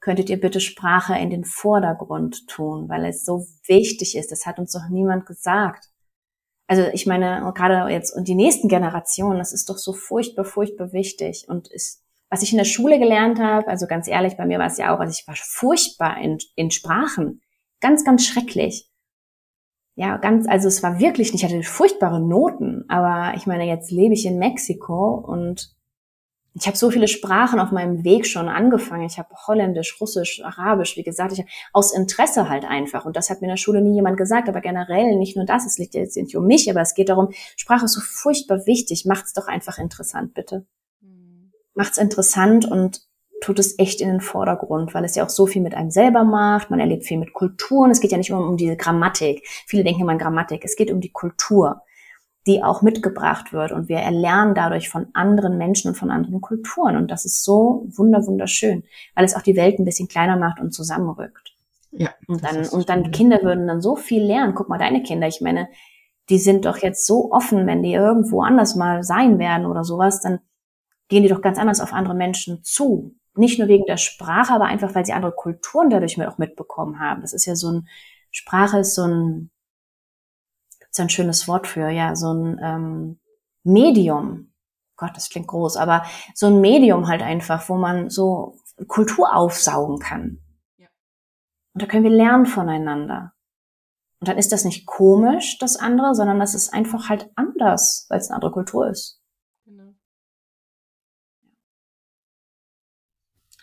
könntet ihr bitte Sprache in den Vordergrund tun, weil es so wichtig ist. Das hat uns doch niemand gesagt. Also ich meine, gerade jetzt und die nächsten Generationen, das ist doch so furchtbar, furchtbar wichtig. Und ist, was ich in der Schule gelernt habe, also ganz ehrlich, bei mir war es ja auch, also ich war furchtbar in, in Sprachen. Ganz, ganz schrecklich. Ja, ganz, also es war wirklich nicht, ich hatte furchtbare Noten, aber ich meine, jetzt lebe ich in Mexiko und ich habe so viele Sprachen auf meinem Weg schon angefangen. Ich habe Holländisch, Russisch, Arabisch, wie gesagt, ich, aus Interesse halt einfach. Und das hat mir in der Schule nie jemand gesagt, aber generell nicht nur das, es liegt jetzt nicht um mich, aber es geht darum, Sprache ist so furchtbar wichtig. Macht's doch einfach interessant, bitte. Mhm. Macht's interessant und tut es echt in den Vordergrund, weil es ja auch so viel mit einem selber macht. Man erlebt viel mit Kulturen. Es geht ja nicht immer um diese Grammatik. Viele denken immer an Grammatik. Es geht um die Kultur, die auch mitgebracht wird. Und wir erlernen dadurch von anderen Menschen und von anderen Kulturen. Und das ist so wunder, wunderschön, weil es auch die Welt ein bisschen kleiner macht und zusammenrückt. Ja. Und dann, und dann Kinder würden dann so viel lernen. Guck mal, deine Kinder, ich meine, die sind doch jetzt so offen, wenn die irgendwo anders mal sein werden oder sowas, dann gehen die doch ganz anders auf andere Menschen zu nicht nur wegen der Sprache, aber einfach, weil sie andere Kulturen dadurch auch mitbekommen haben. Das ist ja so ein, Sprache ist so ein, ist ein schönes Wort für, ja, so ein ähm, Medium. Gott, das klingt groß, aber so ein Medium halt einfach, wo man so Kultur aufsaugen kann. Ja. Und da können wir lernen voneinander. Und dann ist das nicht komisch, das andere, sondern das ist einfach halt anders, weil es eine andere Kultur ist.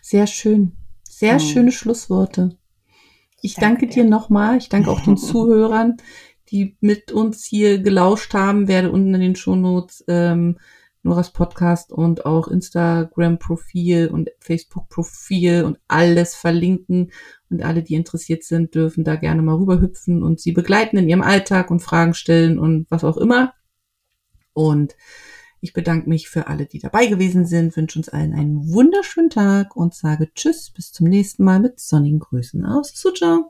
Sehr schön. Sehr mhm. schöne Schlussworte. Ich danke, danke dir nochmal. Ich danke auch den Zuhörern, die mit uns hier gelauscht haben. Werde unten in den Shownotes ähm, Noras Podcast und auch Instagram-Profil und Facebook-Profil und alles verlinken. Und alle, die interessiert sind, dürfen da gerne mal rüberhüpfen und sie begleiten in ihrem Alltag und Fragen stellen und was auch immer. Und ich bedanke mich für alle, die dabei gewesen sind, wünsche uns allen einen wunderschönen Tag und sage Tschüss, bis zum nächsten Mal mit sonnigen Grüßen aus Sucha.